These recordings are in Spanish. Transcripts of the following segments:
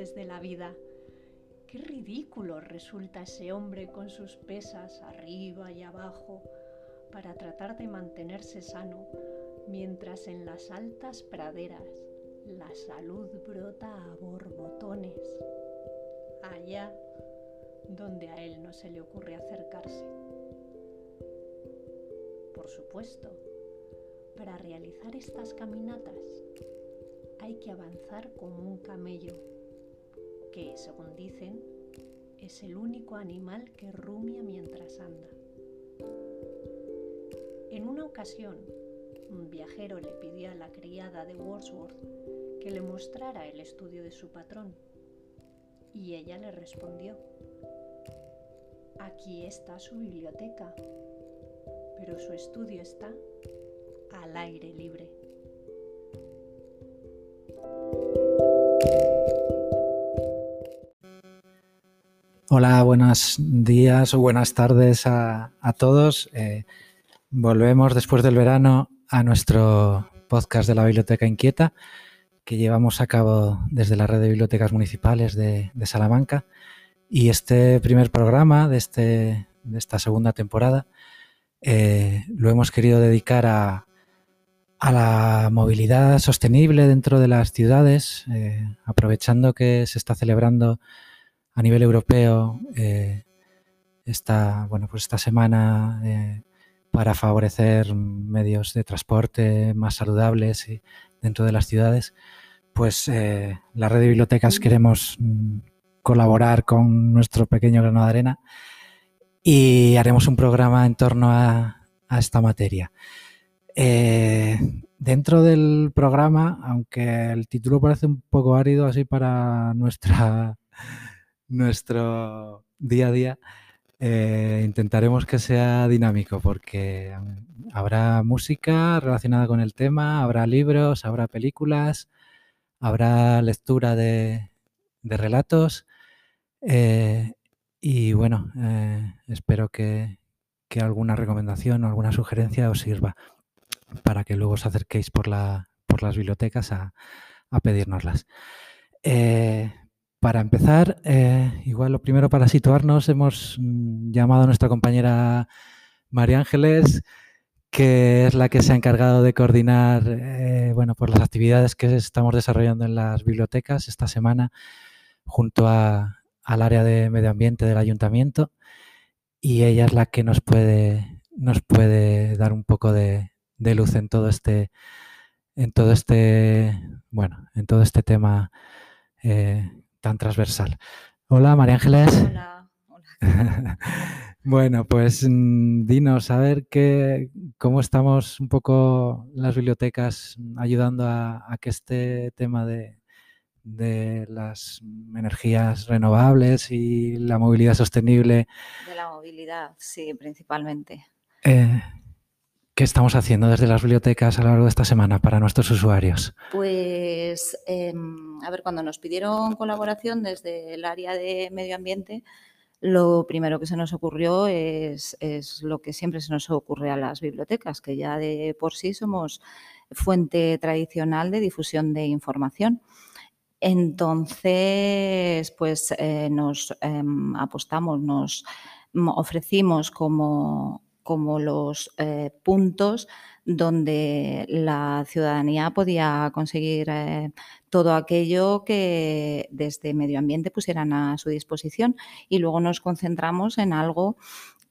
De la vida. Qué ridículo resulta ese hombre con sus pesas arriba y abajo para tratar de mantenerse sano, mientras en las altas praderas la salud brota a borbotones, allá donde a él no se le ocurre acercarse. Por supuesto, para realizar estas caminatas hay que avanzar como un camello, que, según dicen, es el único animal que rumia mientras anda. En una ocasión, un viajero le pidió a la criada de Wordsworth que le mostrara el estudio de su patrón, y ella le respondió, aquí está su biblioteca, pero su estudio está al aire libre. Hola, buenos días o buenas tardes a, todos. Eh, volvemos después del verano a nuestro podcast de la Biblioteca Inquieta que llevamos a cabo desde la red de bibliotecas municipales de, Salamanca. Y este primer programa de, este, de esta segunda temporada eh, lo hemos querido dedicar a, a la movilidad sostenible dentro de las ciudades, eh, aprovechando que se está celebrando a nivel europeo eh, esta, bueno, pues esta semana eh, para favorecer medios de transporte más saludables dentro de las ciudades, pues la red de bibliotecas queremos mm, colaborar con nuestro pequeño grano de arena y haremos un programa en torno a esta materia. Eh, dentro del programa, aunque el título parece un poco árido así para nuestra, nuestro día a día, eh, intentaremos que sea dinámico porque habrá música relacionada con el tema, habrá libros, habrá películas, habrá lectura de, relatos eh, y bueno, espero que, que alguna recomendación o alguna sugerencia os sirva para que luego os acerquéis por, la, por las bibliotecas a, a pedírnoslas. Eh, para empezar, eh, igual lo primero para situarnos, hemos mm, llamado a nuestra compañera María Ángeles, que es la que se ha encargado de coordinar eh, bueno, por las actividades que estamos desarrollando en las bibliotecas esta semana junto a, al área de medio ambiente del ayuntamiento. Y ella es la que nos puede, nos puede dar un poco de, de luz en todo este, en todo este, bueno, en todo este tema eh, tan transversal. Hola, María Ángeles. Hola, bueno, pues mm, dinos a ver qué, cómo estamos un poco las bibliotecas ayudando a, que este tema de, de las energías renovables y la movilidad sostenible. De la movilidad, sí, principalmente Eh, ¿Qué estamos haciendo desde las bibliotecas a lo largo de esta semana para nuestros usuarios? Pues, em, a ver, cuando nos pidieron colaboración desde el área de medio ambiente, lo primero que se nos ocurrió es, es, lo que siempre se nos ocurre a las bibliotecas, que ya de por sí somos fuente tradicional de difusión de información. Entonces, pues eh, nos eh, apostamos, nos ofrecimos como, como los eh, puntos donde la ciudadanía podía conseguir eh, todo aquello que desde medio ambiente pusieran a su disposición. Y luego nos concentramos en algo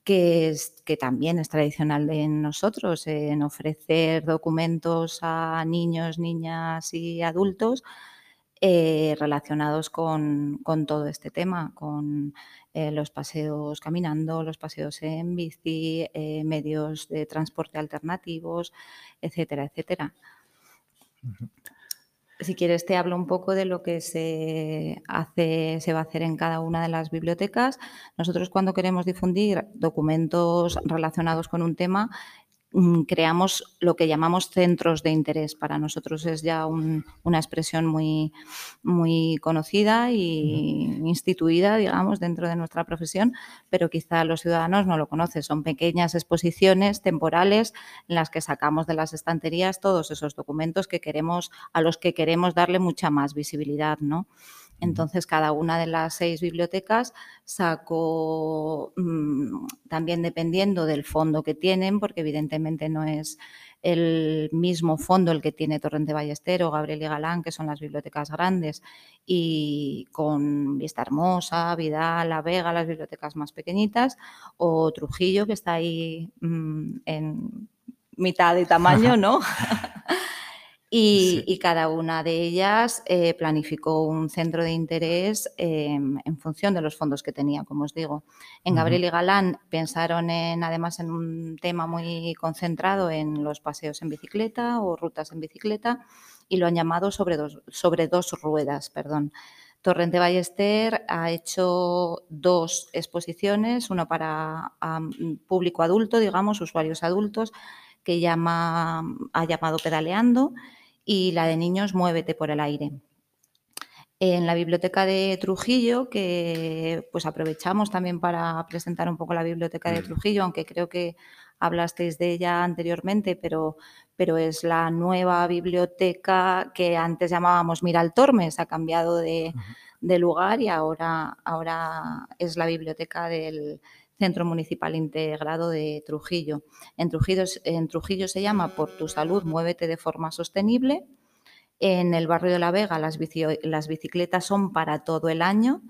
que, es, que también es tradicional de nosotros, en ofrecer documentos a niños, niñas y adultos eh, relacionados con, con, todo este tema, con eh, los paseos caminando, los paseos en bici, eh, medios de transporte alternativos, etcétera, etcétera. Si quieres te hablo un poco de lo que se hace, se va a hacer en cada una de las bibliotecas. Nosotros cuando queremos difundir documentos relacionados con un tema, creamos lo que llamamos centros de interés. Para nosotros es ya una expresión muy, muy conocida y instituida, digamos, dentro de nuestra profesión, pero quizá los ciudadanos no lo conocen. Son pequeñas exposiciones temporales en las que sacamos de las estanterías todos esos documentos que queremos, a los que queremos darle mucha más visibilidad, ¿no? Entonces, cada una de las seis bibliotecas sacó, mm, también dependiendo del fondo que tienen, porque evidentemente no es el mismo fondo el que tiene Torrente Ballester Gabriel y Galán, que son las bibliotecas grandes, y con Vista Hermosa, Vidal, La Vega, las bibliotecas más pequeñitas, o Trujillo, que está ahí mm, en mitad de tamaño, ¿no? Y, cada una de ellas eh, planificó un centro de interés em, en función de los fondos que tenía, como os digo. En Gabriel y Galán pensaron en, además en un tema muy concentrado en los paseos en bicicleta o rutas en bicicleta y lo han llamado sobre dos, sobre dos ruedas. Perdón. Torrente Ballester ha hecho dos exposiciones, una para público adulto, digamos, usuarios adultos, que llama, ha llamado Pedaleando y la de niños Muévete por el aire. En la biblioteca de Trujillo, que pues aprovechamos también para presentar un poco la biblioteca de. Trujillo, aunque creo que hablasteis de ella anteriormente, pero, pero es la nueva biblioteca que antes llamábamos Miral Tormes, ha cambiado de, de lugar y ahora, ahora es la biblioteca del, Centro Municipal Integrado de Trujillo. En Trujillo, en Trujillo se llama Por tu salud, muévete de forma sostenible. En el barrio de La Vega las, las bicicletas son para todo el año.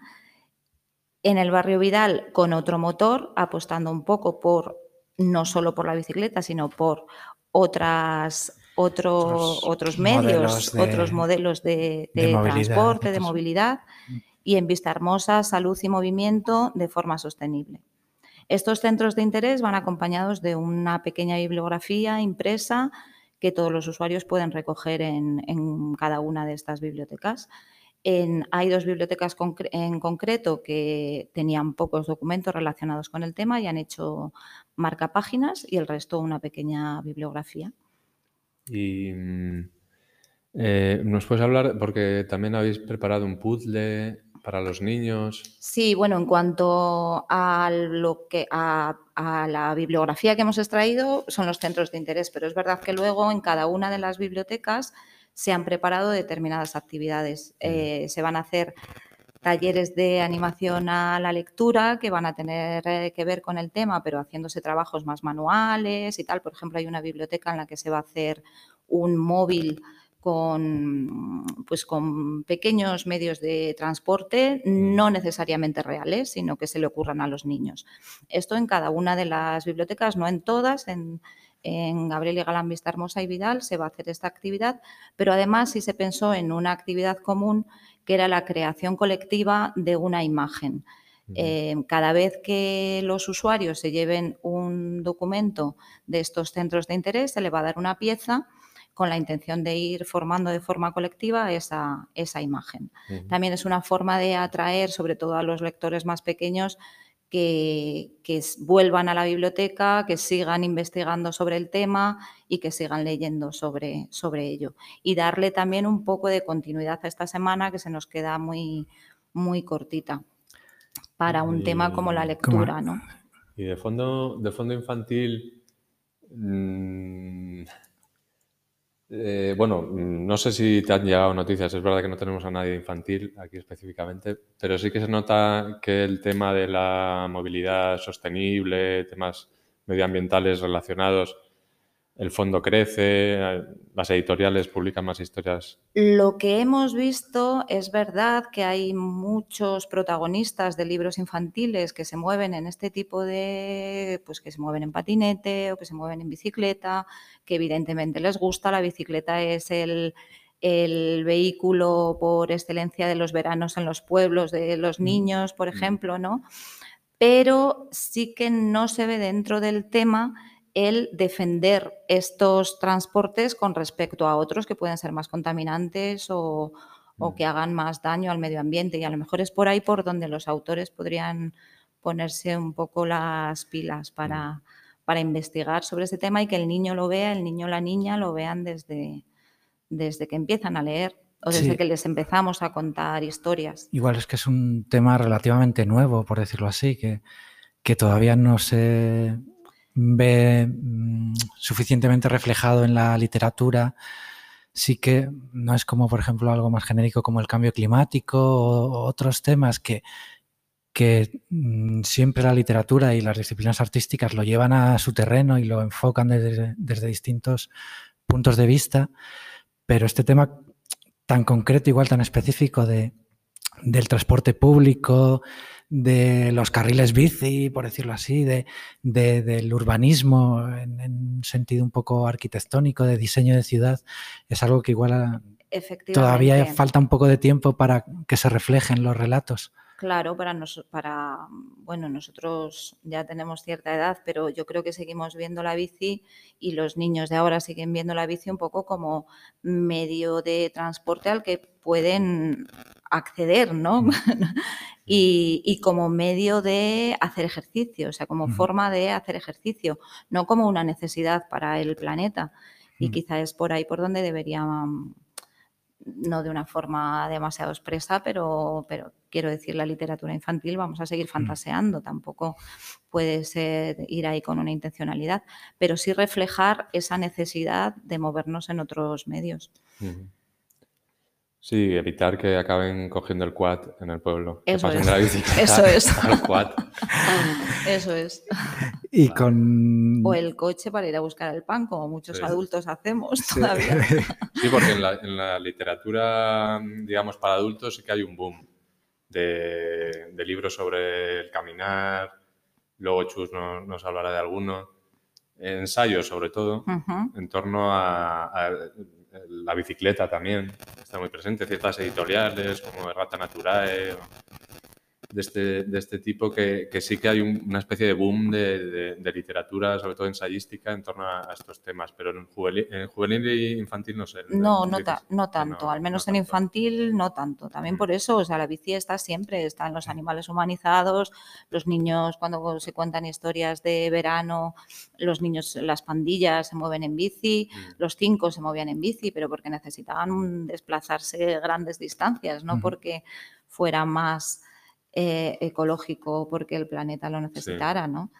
En el barrio Vidal con otro motor, apostando un poco por no solo por la bicicleta, sino por otras otros, otros medios, otros modelos de, transporte, de movilidad, mm. y en Vista Hermosa, salud y movimiento de forma sostenible. Estos centros de interés van acompañados de una pequeña bibliografía impresa que todos los usuarios pueden recoger en, cada una de estas bibliotecas. hay dos bibliotecas en concreto que tenían pocos documentos relacionados con el tema y han hecho marcapáginas y el resto una pequeña bibliografía. Y mm, eh, nos puedes hablar, porque también habéis preparado un puzzle para los niños. Sí, bueno, en cuanto a lo que a, la bibliografía que hemos extraído, son los centros de interés, pero es verdad que luego en cada una de las bibliotecas se han preparado determinadas actividades. Eh, se van a hacer talleres de animación a la lectura que van a tener eh, que ver con el tema, pero haciéndose trabajos más manuales y tal. Por ejemplo, hay una biblioteca en la que se va a hacer un móvil con, pues con pequeños medios de transporte, no necesariamente reales, sino que se le ocurran a los niños. Esto en cada una de las bibliotecas, no en todas, en, Gabriel y Galán Vista Hermosa y Vidal se va a hacer esta actividad, pero además sí se pensó en una actividad común que era la creación colectiva de una imagen. Eh, cada vez que los usuarios se lleven un documento de estos centros de interés, se le va a dar una pieza con la intención de ir formando de forma colectiva esa, esa imagen. También es una forma de atraer, sobre todo a los lectores más pequeños, que, vuelvan a la biblioteca, que sigan investigando sobre el tema y que sigan leyendo sobre, sobre ello. Y darle también un poco de continuidad a esta semana que se nos queda muy, muy cortita para un tema como la lectura. ¿no? Y de fondo, de fondo infantil, mm, eh, bueno, no sé si te han llegado noticias, es verdad que no tenemos a nadie infantil aquí específicamente, pero sí que se nota que el tema de la movilidad sostenible, temas medioambientales relacionados, el fondo crece, las editoriales publican más historias. Lo que hemos visto es verdad que hay muchos protagonistas de libros infantiles que se mueven en este tipo de, pues que se mueven en patinete o que se mueven en bicicleta, que evidentemente les gusta. La bicicleta es el, el vehículo por excelencia de los veranos en los pueblos de los mm, niños, por mm. ejemplo, ¿no? Pero sí que no se ve dentro del tema el defender estos transportes con respecto a otros que pueden ser más contaminantes o, mm. que hagan más daño al medio ambiente. Y a lo mejor es por ahí por donde los autores podrían ponerse un poco las pilas para, mm. para investigar sobre ese tema y que el niño lo vea, el niño o la niña lo vean desde, desde que empiezan a leer o desde que les empezamos a contar historias. Igual es que es un tema relativamente nuevo, por decirlo así, que, que todavía no se ve mm, suficientemente reflejado en la literatura, sí que no es como, por ejemplo, algo más genérico como el cambio climático o otros temas que, que mm, siempre la literatura y las disciplinas artísticas lo llevan a su terreno y lo enfocan desde, desde distintos puntos de vista, pero este tema tan concreto, igual tan específico de, del transporte público, de los carriles bici, por decirlo así, de, del urbanismo en, un sentido un poco arquitectónico, de diseño de ciudad, es algo que igual todavía falta un poco de tiempo para que se reflejen los relatos. Claro, para, para, bueno, nosotros ya tenemos cierta edad, pero yo creo que seguimos viendo la bici y los niños de ahora siguen viendo la bici un poco como medio de transporte al que pueden acceder, ¿no? Mm. y, como medio de hacer ejercicio, o sea, como forma de hacer ejercicio, no como una necesidad para el planeta. Y mm. quizá es por ahí por donde debería no de una forma demasiado expresa, pero, pero quiero decir, la literatura infantil vamos a seguir mm. fantaseando, tampoco puede ser ir ahí con una intencionalidad, pero sí reflejar esa necesidad de movernos en otros medios. Sí, evitar que acaben cogiendo el quad en el pueblo. Eso es. Eso es. Eso es. Y con... O el coche para ir a buscar el pan, como muchos adultos hacemos todavía. Sí, porque en la, literatura, digamos, para adultos sí que hay un boom de, libros sobre el caminar. Luego Chus nos, hablará de alguno. Ensayos, sobre todo, en torno a la bicicleta también está muy presente, ciertas editoriales como Rata Naturae de este, de este tipo que, que sí que hay una especie de boom de, de, literatura, sobre todo ensayística, en torno a, estos temas, pero en juvenil, en juvenil y infantil no sé. No, no, no tanto, al menos en infantil no tanto. También mm. por eso, o sea, la bici está siempre, están los animales humanizados, los niños cuando se cuentan historias de verano, los niños, las pandillas se mueven en bici, mm. los cinco se movían en bici, pero porque necesitaban desplazarse grandes distancias, no porque fuera más eh, ecológico porque el planeta lo necesitara, ¿no?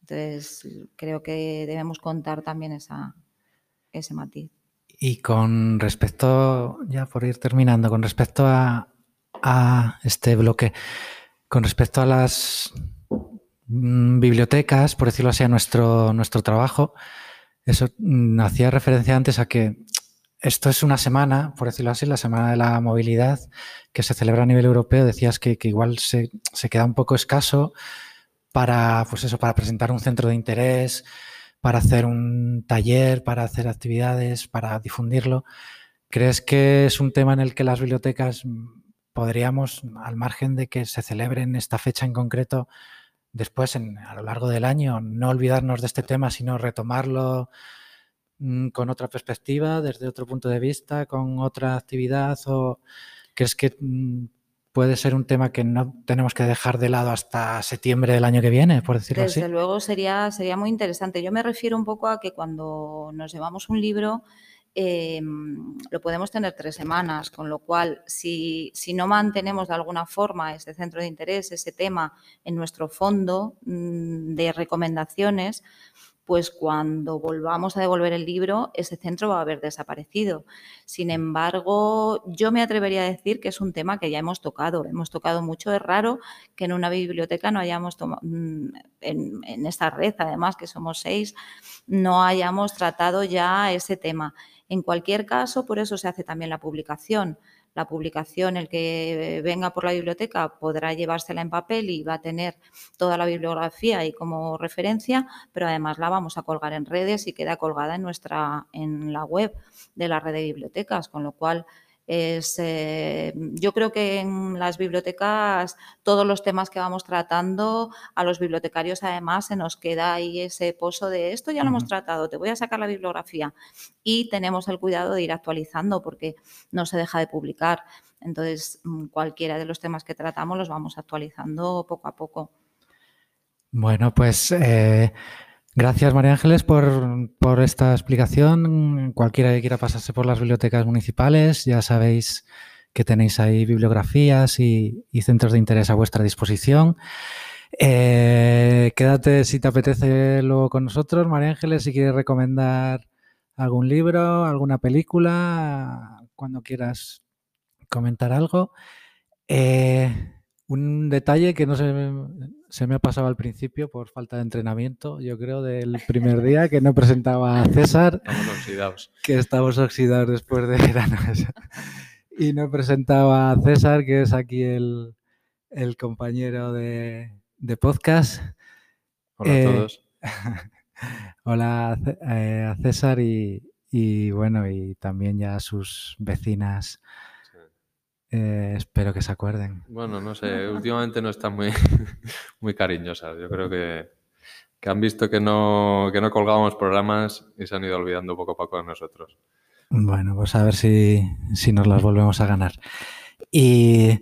Entonces, creo que debemos contar también esa, ese matiz. Y con respecto, ya por ir terminando, con respecto a, este bloque, con respecto a las mm, bibliotecas, por decirlo así, a nuestro, nuestro trabajo, eso mm, hacía referencia antes a que esto es una semana, por decirlo así, la semana de la movilidad que se celebra a nivel europeo. Decías que, igual se, queda un poco escaso para, pues eso, para presentar un centro de interés, para hacer un taller, para hacer actividades, para difundirlo. ¿Crees que es un tema en el que las bibliotecas podríamos, al margen de que se celebre en esta fecha en concreto, después, a lo largo del año, no olvidarnos de este tema, sino retomarlo con otra perspectiva, desde otro punto de vista, con otra actividad? ¿O crees que mm, puede ser un tema que no tenemos que dejar de lado hasta septiembre del año que viene, por decirlo Desde así. luego sería, sería muy interesante. Yo me refiero un poco a que cuando nos llevamos un libro eh, lo podemos tener tres semanas, con lo cual si, si, no mantenemos de alguna forma ese centro de interés, ese tema en nuestro fondo mmm, de recomendaciones, pues cuando volvamos a devolver el libro, ese centro va a haber desaparecido. Sin embargo, yo me atrevería a decir que es un tema que ya hemos tocado, hemos tocado mucho. Es raro que en una biblioteca no hayamos tomado, en, en esta red, además, que somos seis, no hayamos tratado ya ese tema. En cualquier caso, por eso se hace también la publicación. La publicación, el que venga por la biblioteca podrá llevársela en papel y va a tener toda la bibliografía y como referencia, pero además la vamos a colgar en redes y queda colgada en nuestra en la web de la red de bibliotecas, con lo cual es, eh, yo creo que en las bibliotecas todos los temas que vamos tratando, a los bibliotecarios además se nos queda ahí ese pozo de esto ya lo uh -huh. hemos tratado, te voy a sacar la bibliografía y tenemos el cuidado de ir actualizando porque no se deja de publicar. Entonces, mm, cualquiera de los temas que tratamos los vamos actualizando poco a poco. Bueno, pues eh, Gracias, María Ángeles, por, por, esta explicación. Cualquiera que quiera pasarse por las bibliotecas municipales, ya sabéis que tenéis ahí bibliografías y, y centros de interés a vuestra disposición. Eh, quédate si te apetece luego con nosotros, María Ángeles, si quieres recomendar algún libro, alguna película, cuando quieras comentar algo. Eh, un detalle que no se, se, me ha pasado al principio por falta de entrenamiento, yo creo, del primer día, que no presentaba a César. Estamos oxidados. Que estamos oxidados después de verano. y no presentaba a César, que es aquí el, el compañero de, de, podcast. Hola eh, a todos. hola eh, a César y, y, bueno, y también ya a sus vecinas. Eh, espero que se acuerden. Bueno, no sé, últimamente no están muy, muy cariñosas. Yo creo que, que han visto que no, que no colgábamos programas y se han ido olvidando poco a poco de nosotros. Bueno, pues a ver si, si nos las volvemos a ganar. Y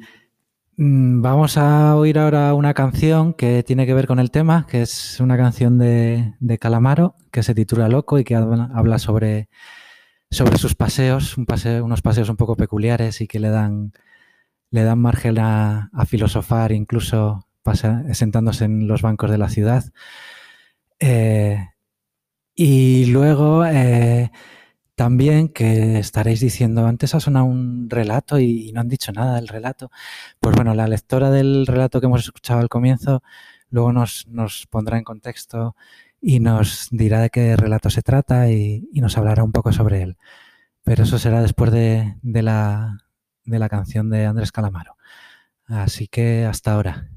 mm, vamos a oír ahora una canción que tiene que ver con el tema, que es una canción de, de Calamaro, que se titula Loco y que habla sobre sobre sus paseos, un paseo, unos paseos un poco peculiares y que le dan, le dan margen a, a filosofar, incluso pasa, sentándose en los bancos de la ciudad. Eh, y luego eh, también que estaréis diciendo, antes ha sonado un relato y, y, no han dicho nada del relato. Pues bueno, la lectora del relato que hemos escuchado al comienzo luego nos, nos pondrá en contexto y nos dirá de qué relato se trata y, nos hablará un poco sobre él. Pero eso será después de, de, la, de la canción de Andrés Calamaro. Así que hasta ahora.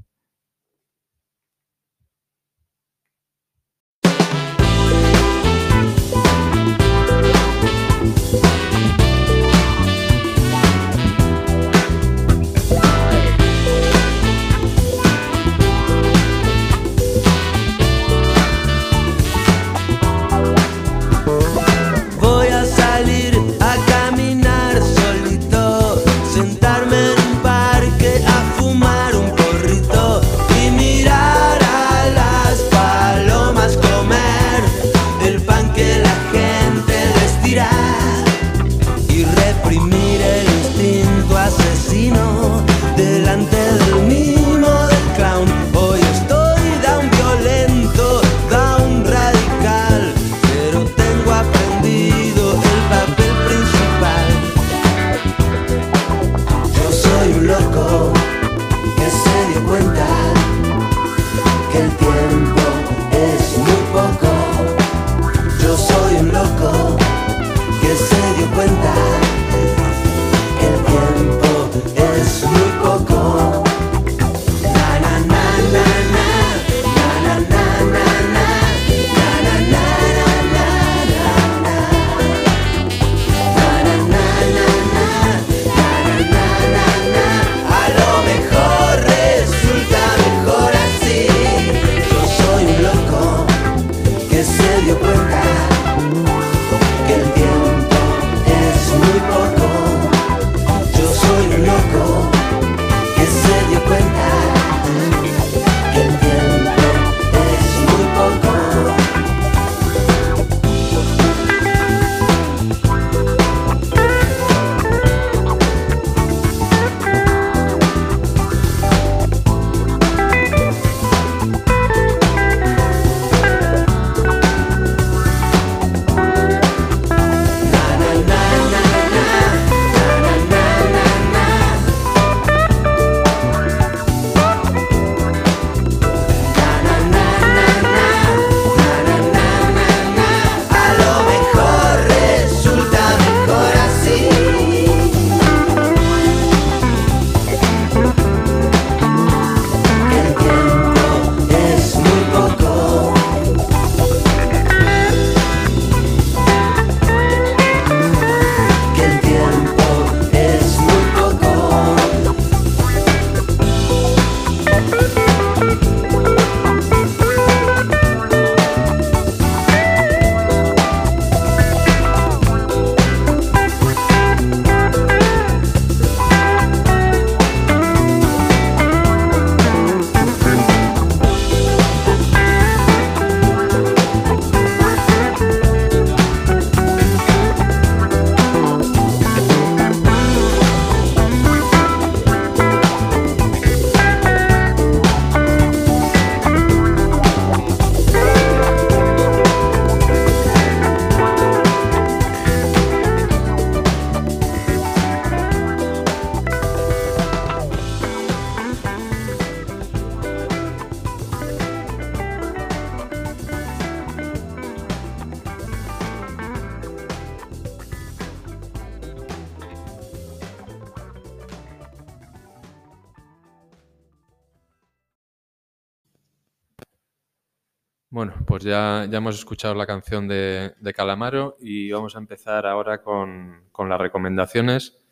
Ya, hemos escuchado la canción de, Calamaro y vamos a empezar ahora con, las recomendaciones.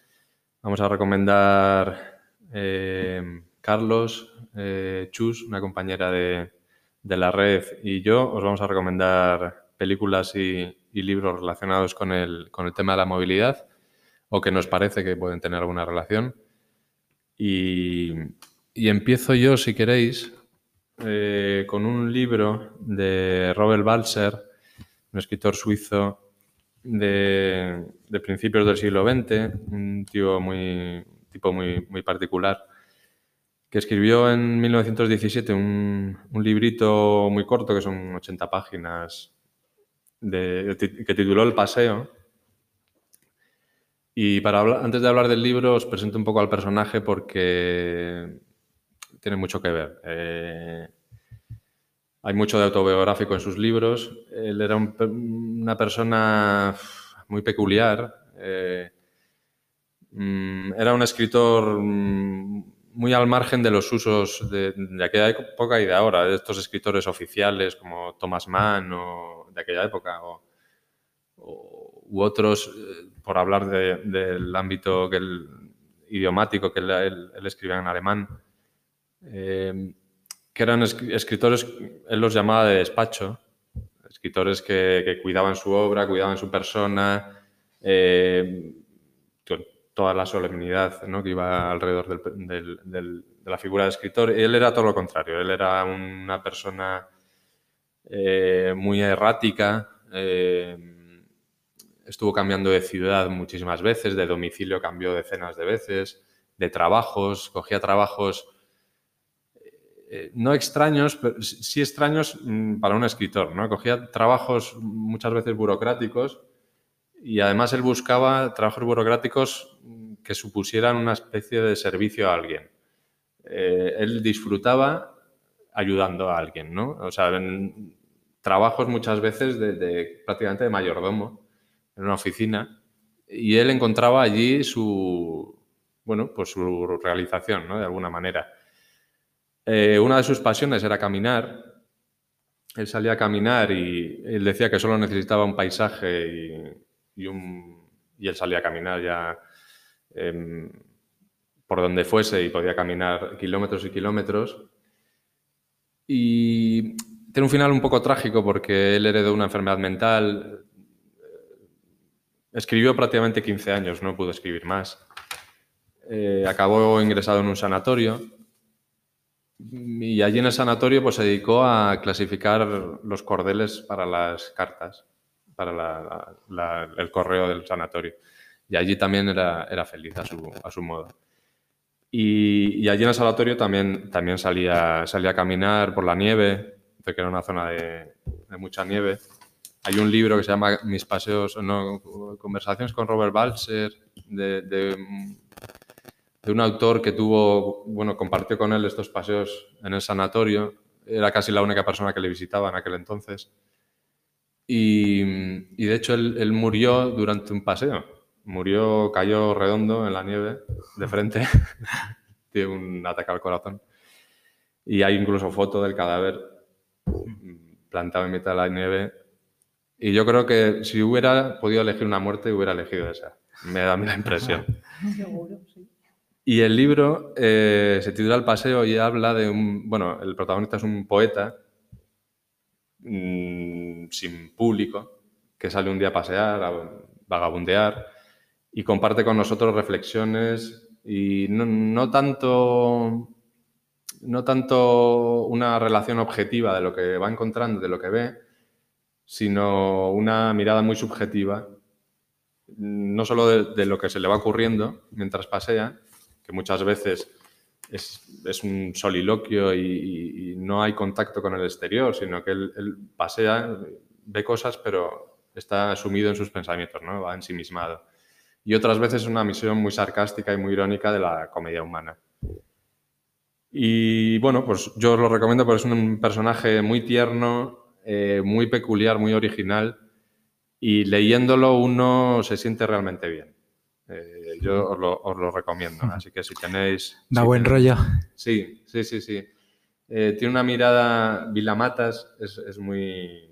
Vamos a recomendar eh, Carlos, eh, Chus, una compañera de, la red, y yo os vamos a recomendar películas y, libros relacionados con el, tema de la movilidad o que nos parece que pueden tener alguna relación. Y empiezo yo, si queréis, eh, con un libro de Robert Balser, un escritor suizo de, principios del siglo XX, un tío muy, tipo muy, muy particular, que escribió en 1917 un, un, librito muy corto, que son 80 páginas, que tituló El Paseo. Y para antes de hablar del libro os presento un poco al personaje porque tiene mucho que ver. Eh, hay mucho de autobiográfico en sus libros. Él era un, una persona muy peculiar. Eh, mm, era un escritor mm, muy al margen de los usos de, de, aquella época y de ahora, de estos escritores oficiales como Thomas Mann o de aquella época o, u otros, eh, por hablar de, del ámbito que el, idiomático que él, escribía en alemán. Eh, que eran escritores, él los llamaba de despacho, escritores que, cuidaban su obra, cuidaban su persona, eh, toda la solemnidad que iba alrededor de la figura de escritor. Él era todo lo contrario, él era una persona eh, muy errática, eh, estuvo cambiando de ciudad muchísimas veces, de domicilio cambió decenas de veces, de trabajos, cogía trabajos eh, no extraños, pero sí extraños mm, para un escritor, ¿no? Cogía trabajos muchas veces burocráticos y además él buscaba trabajos burocráticos que supusieran una especie de servicio a alguien. Eh, él disfrutaba ayudando a alguien, ¿no? O sea, trabajos muchas veces de, de, prácticamente de mayordomo en una oficina y él encontraba allí su, bueno, pues su realización, ¿no? De alguna manera. Eh, una de sus pasiones era caminar. Él salía a caminar y él decía que solo necesitaba un paisaje y, él salía a caminar ya eh, por donde fuese y podía caminar kilómetros y kilómetros. Y tiene un final un poco trágico porque él heredó una enfermedad mental. Escribió prácticamente 15 años, no pudo escribir más. Eh, acabó ingresado en un sanatorio y allí en el sanatorio pues, se dedicó a clasificar los cordeles para las cartas, para la, la, el correo del sanatorio. Y allí también era, era feliz a su, a su modo. Y, y, allí en el sanatorio también, también salía, salía a caminar por la nieve, que era una zona de, de mucha nieve. Hay un libro que se llama Mis paseos, no, conversaciones con Robert Balser, de, de de un autor que tuvo, bueno, compartió con él estos paseos en el sanatorio. Era casi la única persona que le visitaba en aquel entonces. Y, y de hecho él, él, murió durante un paseo. Murió, cayó redondo en la nieve, de frente. Tiene un ataque al corazón. Y hay incluso foto del cadáver plantado en mitad de la nieve. Y yo creo que si hubiera podido elegir una muerte, hubiera elegido esa. Me da la impresión. Seguro, sí. Y el libro eh, se titula El paseo y habla de un... Bueno, el protagonista es un poeta mmm, sin público que sale un día a pasear, a vagabundear y comparte con nosotros reflexiones y no, no, tanto no tanto una relación objetiva de lo que va encontrando, de lo que ve, sino una mirada muy subjetiva, no solo de lo que se le va ocurriendo mientras pasea, que muchas veces es, un soliloquio y, no hay contacto con el exterior, sino que él, pasea, ve cosas, pero está sumido en sus pensamientos, ¿no? va ensimismado. Y otras veces es una misión muy sarcástica y muy irónica de la comedia humana. Y bueno, pues yo os lo recomiendo porque es un personaje muy tierno, eh, muy peculiar, muy original, y leyéndolo uno se siente realmente bien. Eh, yo os lo, os lo, recomiendo. Así que si tenéis... Da si buen tenéis, rollo. Sí, sí, sí, sí. Eh, tiene una mirada, Vilamatas es, es muy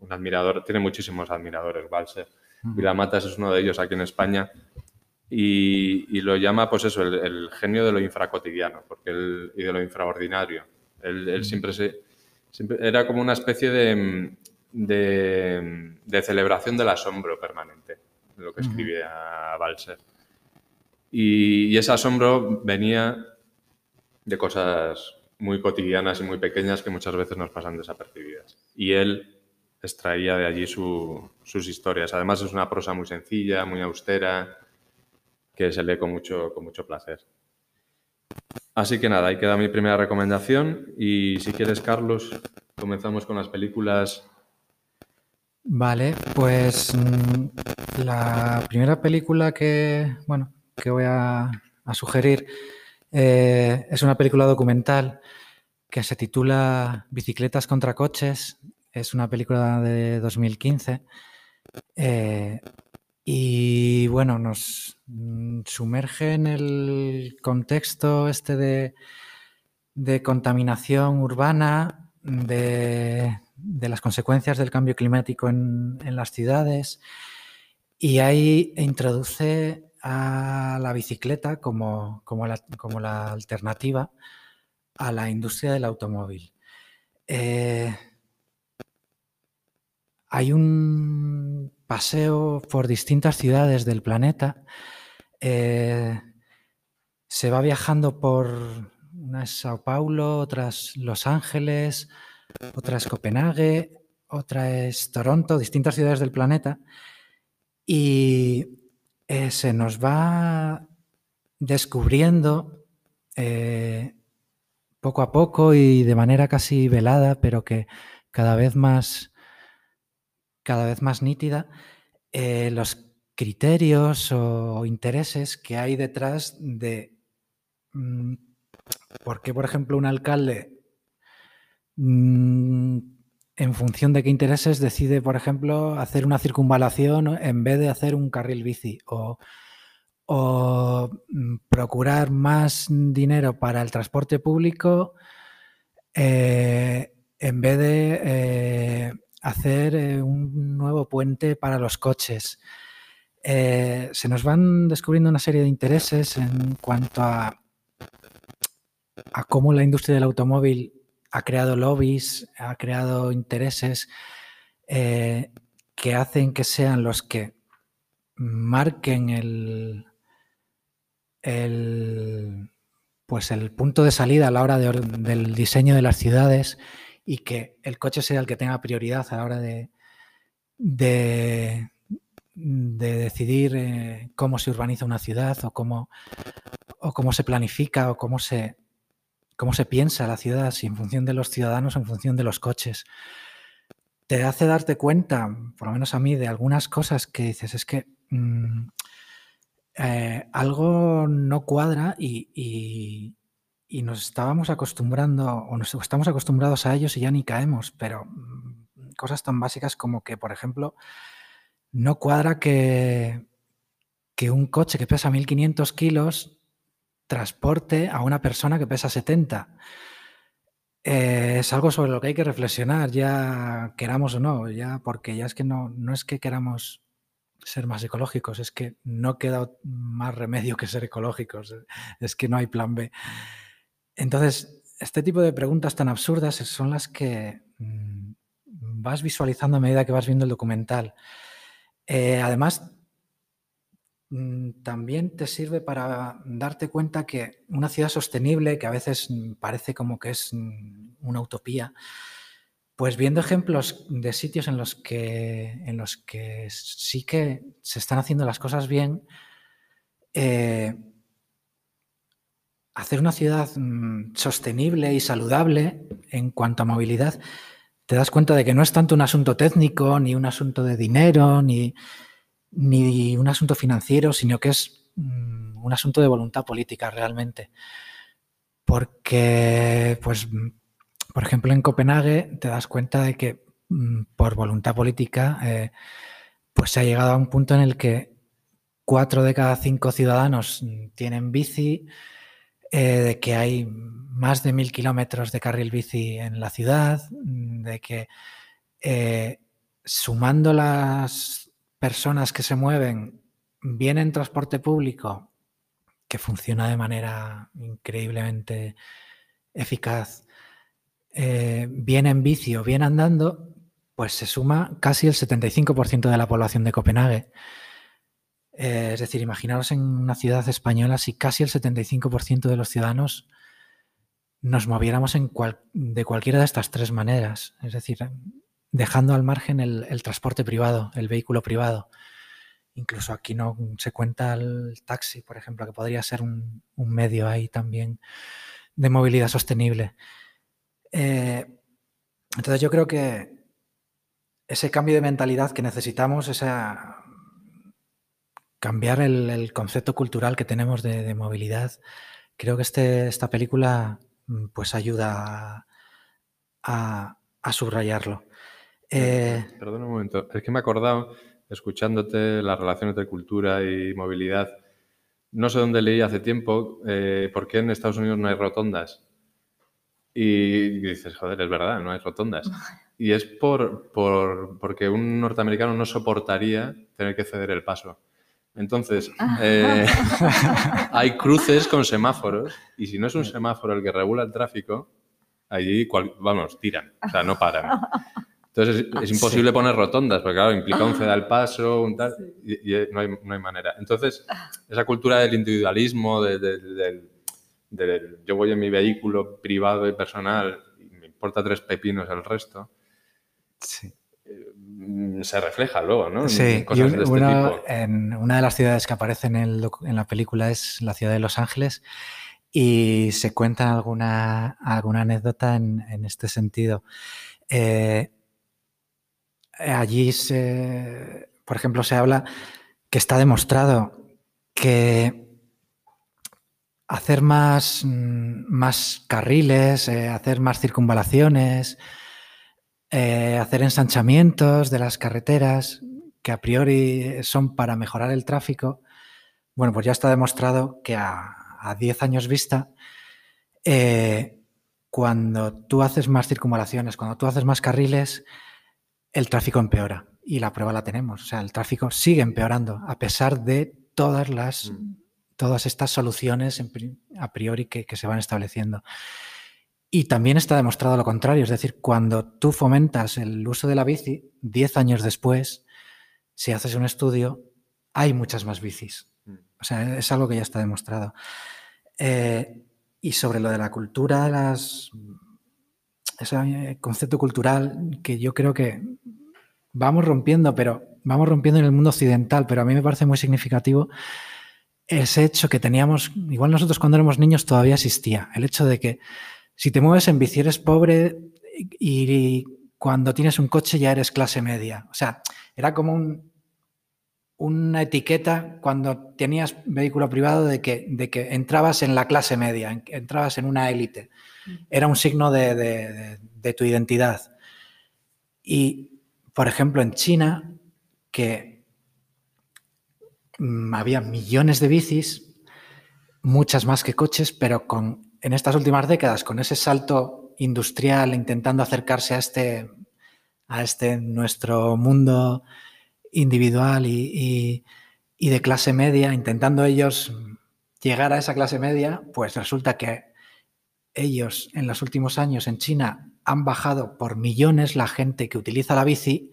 un admirador, tiene muchísimos admiradores, Balser. Vilamatas es uno de ellos aquí en España y, lo llama, pues eso, el, genio de lo infracotidiano porque él, y de lo infraordinario. Él, siempre se... era como una especie de, de, celebración del asombro permanente, lo que escribía Balser. Y, y, ese asombro venía de cosas muy cotidianas y muy pequeñas que muchas veces nos pasan desapercibidas. Y él extraía de allí sus historias. Además es una prosa muy sencilla, muy austera, que se lee con mucho, con mucho placer. Así que nada, ahí queda mi primera recomendación y si quieres, Carlos, comenzamos con las películas. Vale, pues mm, la primera película que, bueno, que voy a, sugerir eh, es una película documental que se titula Bicicletas contra coches es una película de 2015. Eh, y bueno, nos mm, sumerge en el contexto este de, contaminación urbana, de, las consecuencias del cambio climático en, las ciudades. Y ahí introduce a la bicicleta como, como, la, alternativa a la industria del automóvil. Eh, hay un paseo por distintas ciudades del planeta. Eh, se va viajando por una es Sao Paulo, otras Los Ángeles, otra es Copenhague, otra es Toronto, distintas ciudades del planeta. Y eh, se nos va descubriendo eh, poco a poco y de manera casi velada, pero que cada vez más cada vez más nítida eh, los criterios o intereses que hay detrás de mm, por qué, por ejemplo, un alcalde, en función de qué intereses, decide, por ejemplo, hacer una circunvalación en vez de hacer un carril bici o, mm, procurar más dinero para el transporte público eh, en vez de eh, hacer eh, un nuevo puente para los coches. Se nos van descubriendo una serie de intereses en cuanto a cómo la industria del automóvil ha creado lobbies, ha creado intereses eh, que hacen que sean los que marquen el, el, pues el punto de salida a la hora del diseño de las ciudades y que el coche sea el que tenga prioridad a la hora de, de, decidir eh, cómo se urbaniza una ciudad o cómo, o cómo se planifica o cómo se, cómo se piensa la ciudad, si en función de los ciudadanos en función de los coches. Te hace darte cuenta, por lo menos a mí, de algunas cosas que dices, es que mm, eh, algo no cuadra y, y nos estábamos acostumbrando, o nos estamos acostumbrados a ellos y ya ni caemos, pero mm, cosas tan básicas como que, por ejemplo, no cuadra que, que un coche que pesa 1500 kilos transporte a una persona que pesa 70. Eh, es algo sobre lo que hay que reflexionar, ya queramos o no, ya porque ya es que no, no es que queramos ser más ecológicos, es que no queda más remedio que ser ecológicos, es que no hay plan B. Entonces, este tipo de preguntas tan absurdas son las que mm, vas visualizando a medida que vas viendo el documental. Eh, además, también te sirve para darte cuenta que una ciudad sostenible, que a veces mm, parece como que es una utopía, pues viendo ejemplos de sitios en los que, en los que sí que se están haciendo las cosas bien, eh, hacer una ciudad mm, sostenible y saludable en cuanto a movilidad, te das cuenta de que no es tanto un asunto técnico, ni un asunto de dinero, ni, ni un asunto financiero, sino que es mm, un asunto de voluntad política realmente. Porque, pues, por ejemplo, en Copenhague te das cuenta de que mm, por voluntad política, eh, pues se ha llegado a un punto en el que cuatro de cada cinco ciudadanos tienen bici, eh, de que hay más de mil kilómetros de carril bici en la ciudad, de que eh, sumando las personas que se mueven bien en transporte público, que funciona de manera increíblemente eficaz, eh, bien en bici o bien andando, pues se suma casi el 75% de la población de Copenhague. Eh, es decir, imaginaros en una ciudad española si casi el 75% de los ciudadanos nos moviéramos en de cualquiera de estas tres maneras. Es decir, dejando al margen el, transporte privado, el vehículo privado. Incluso aquí no se cuenta el taxi, por ejemplo, que podría ser un, medio ahí también de movilidad sostenible. Eh, entonces yo creo que ese cambio de mentalidad que necesitamos, esa, cambiar el, concepto cultural que tenemos de, movilidad, creo que este, esta película pues ayuda a, subrayarlo. Eh, Perdón un momento, es que me he acordado, escuchándote, la relación entre cultura y movilidad. No sé dónde leí hace tiempo eh, por qué en Estados Unidos no hay rotondas. Y dices, joder, es verdad, no hay rotondas. Y es por, por, porque un norteamericano no soportaría tener que ceder el paso. Entonces, ah. eh, hay cruces con semáforos y si no es un semáforo el que regula el tráfico, allí, vamos, tiran, o sea, no paran. Entonces es, imposible poner rotondas, porque claro, implica un ceda al paso, un tal, y, no, hay, no, hay, manera. Entonces, esa cultura del individualismo, del, yo voy en mi vehículo privado y personal y me importa tres pepinos el resto, sí. Mm, se refleja luego, ¿no? Sí, y este en una de las ciudades que aparecen en, la película es la ciudad de Los Ángeles y se cuenta alguna, alguna anécdota en, este sentido. Eh, allí, se, por ejemplo, se habla que está demostrado que hacer más, mm, más carriles, eh, hacer más circunvalaciones, eh, hacer ensanchamientos de las carreteras que a priori son para mejorar el tráfico, bueno, pues ya está demostrado que a, 10 años vista, eh, cuando tú haces más circunvalaciones, cuando tú haces más carriles, el tráfico empeora. Y la prueba la tenemos. O sea, el tráfico sigue empeorando a pesar de todas las mm. todas estas soluciones a priori que, que se van estableciendo. Y también está demostrado lo contrario, es decir, cuando tú fomentas el uso de la bici, 10 años después, si haces un estudio, hay muchas más bicis. Mm. O sea, es algo que ya está demostrado. Eh, y sobre lo de la cultura, las, ese eh, concepto cultural que yo creo que vamos rompiendo, pero vamos rompiendo en el mundo occidental, pero a mí me parece muy significativo ese hecho que teníamos, igual nosotros cuando éramos niños todavía existía, el hecho de que si te mueves en bici eres pobre y, cuando tienes un coche ya eres clase media. O sea, era como una etiqueta cuando tenías vehículo privado de que, de que entrabas en la clase media, entrabas en una élite. Era un signo de, tu identidad. Y, por ejemplo, en China, que mm, había millones de bicis, muchas más que coches, pero con en estas últimas décadas, con ese salto industrial, intentando acercarse a este, a este nuestro mundo individual y, de clase media, intentando ellos llegar a esa clase media, pues resulta que ellos en los últimos años en China han bajado por millones la gente que utiliza la bici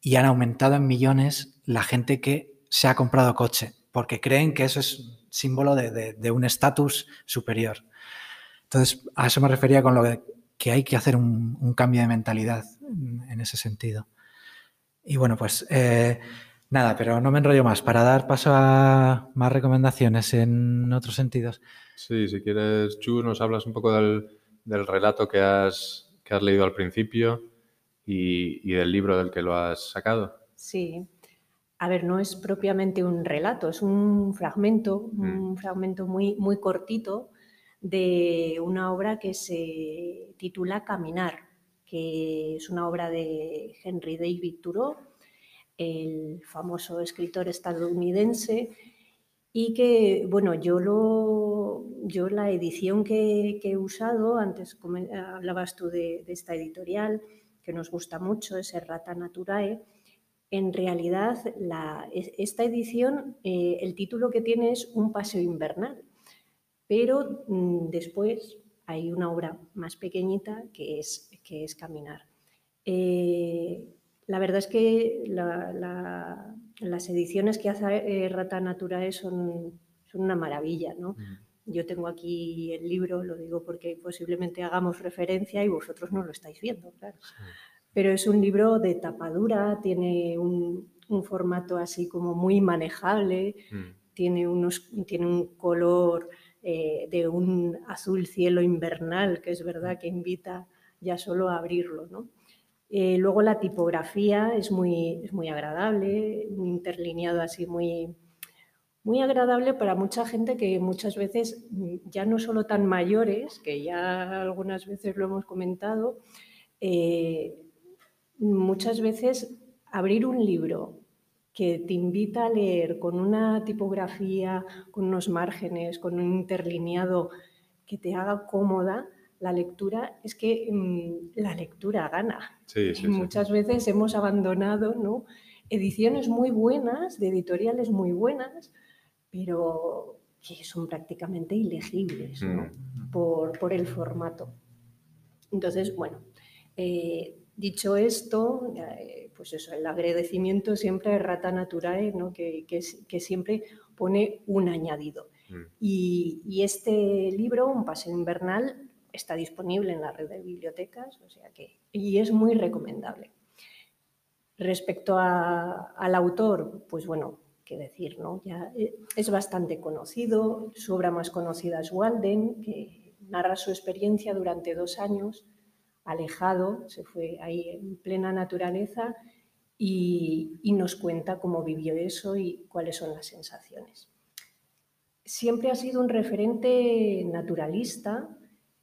y han aumentado en millones la gente que se ha comprado coche, porque creen que eso es símbolo de un estatus superior. Entonces, a eso me refería con lo que hay que hacer un, cambio de mentalidad en, ese sentido. Y bueno, pues eh, nada, pero no me enrollo más. Para dar paso a más recomendaciones en otros sentidos. Sí, si quieres, Chu, nos hablas un poco del, relato que has, que has leído al principio y, del libro del que lo has sacado. Sí. A ver, no es propiamente un relato, es un fragmento, un mm. fragmento muy, muy cortito de una obra que se titula Caminar, que es una obra de Henry David Thoreau, el famoso escritor estadounidense, y que, bueno, yo, lo, yo la edición que, he usado, antes hablabas tú de, esta editorial, que nos gusta mucho, es Rata Naturae, en realidad la, esta edición, eh, el título que tiene es Un paseo invernal, pero mm, después hay una obra más pequeñita que es, que es Caminar. Eh, la verdad es que las ediciones que hace eh, Rata Naturae son, son una maravilla, ¿no? Yo tengo aquí el libro, lo digo porque posiblemente hagamos referencia y vosotros no lo estáis viendo, claro. Pero es un libro de tapadura, tiene un, formato así como muy manejable, mm. tiene, unos, tiene un color eh, de un azul cielo invernal, que es verdad que invita ya solo a abrirlo, ¿no? Eh, luego la tipografía es muy, es muy agradable, un interlineado así muy, muy agradable para mucha gente que muchas veces, mm, ya no solo tan mayores, que ya algunas veces lo hemos comentado, eh, muchas veces abrir un libro que te invita a leer con una tipografía, con unos márgenes, con un interlineado que te haga cómoda, la lectura es que mm, la lectura gana. muchas veces hemos abandonado ¿no? ediciones muy buenas, de editoriales muy buenas, pero que son prácticamente ilegibles mm. por, el formato. Entonces, bueno, eh, dicho esto, eh, pues eso, el agradecimiento siempre a Rata Naturae, ¿no? que, que siempre pone un añadido. Mm. Y, y, este libro, Un paseo invernal, está disponible en la red de bibliotecas, o sea que, y es muy recomendable. Respecto al autor, pues bueno, qué decir, ¿no? Ya eh, es bastante conocido, su obra más conocida es Walden, que narra su experiencia durante dos años, alejado, se fue ahí en plena naturaleza y, y nos cuenta cómo vivió eso y cuáles son las sensaciones. Siempre ha sido un referente naturalista,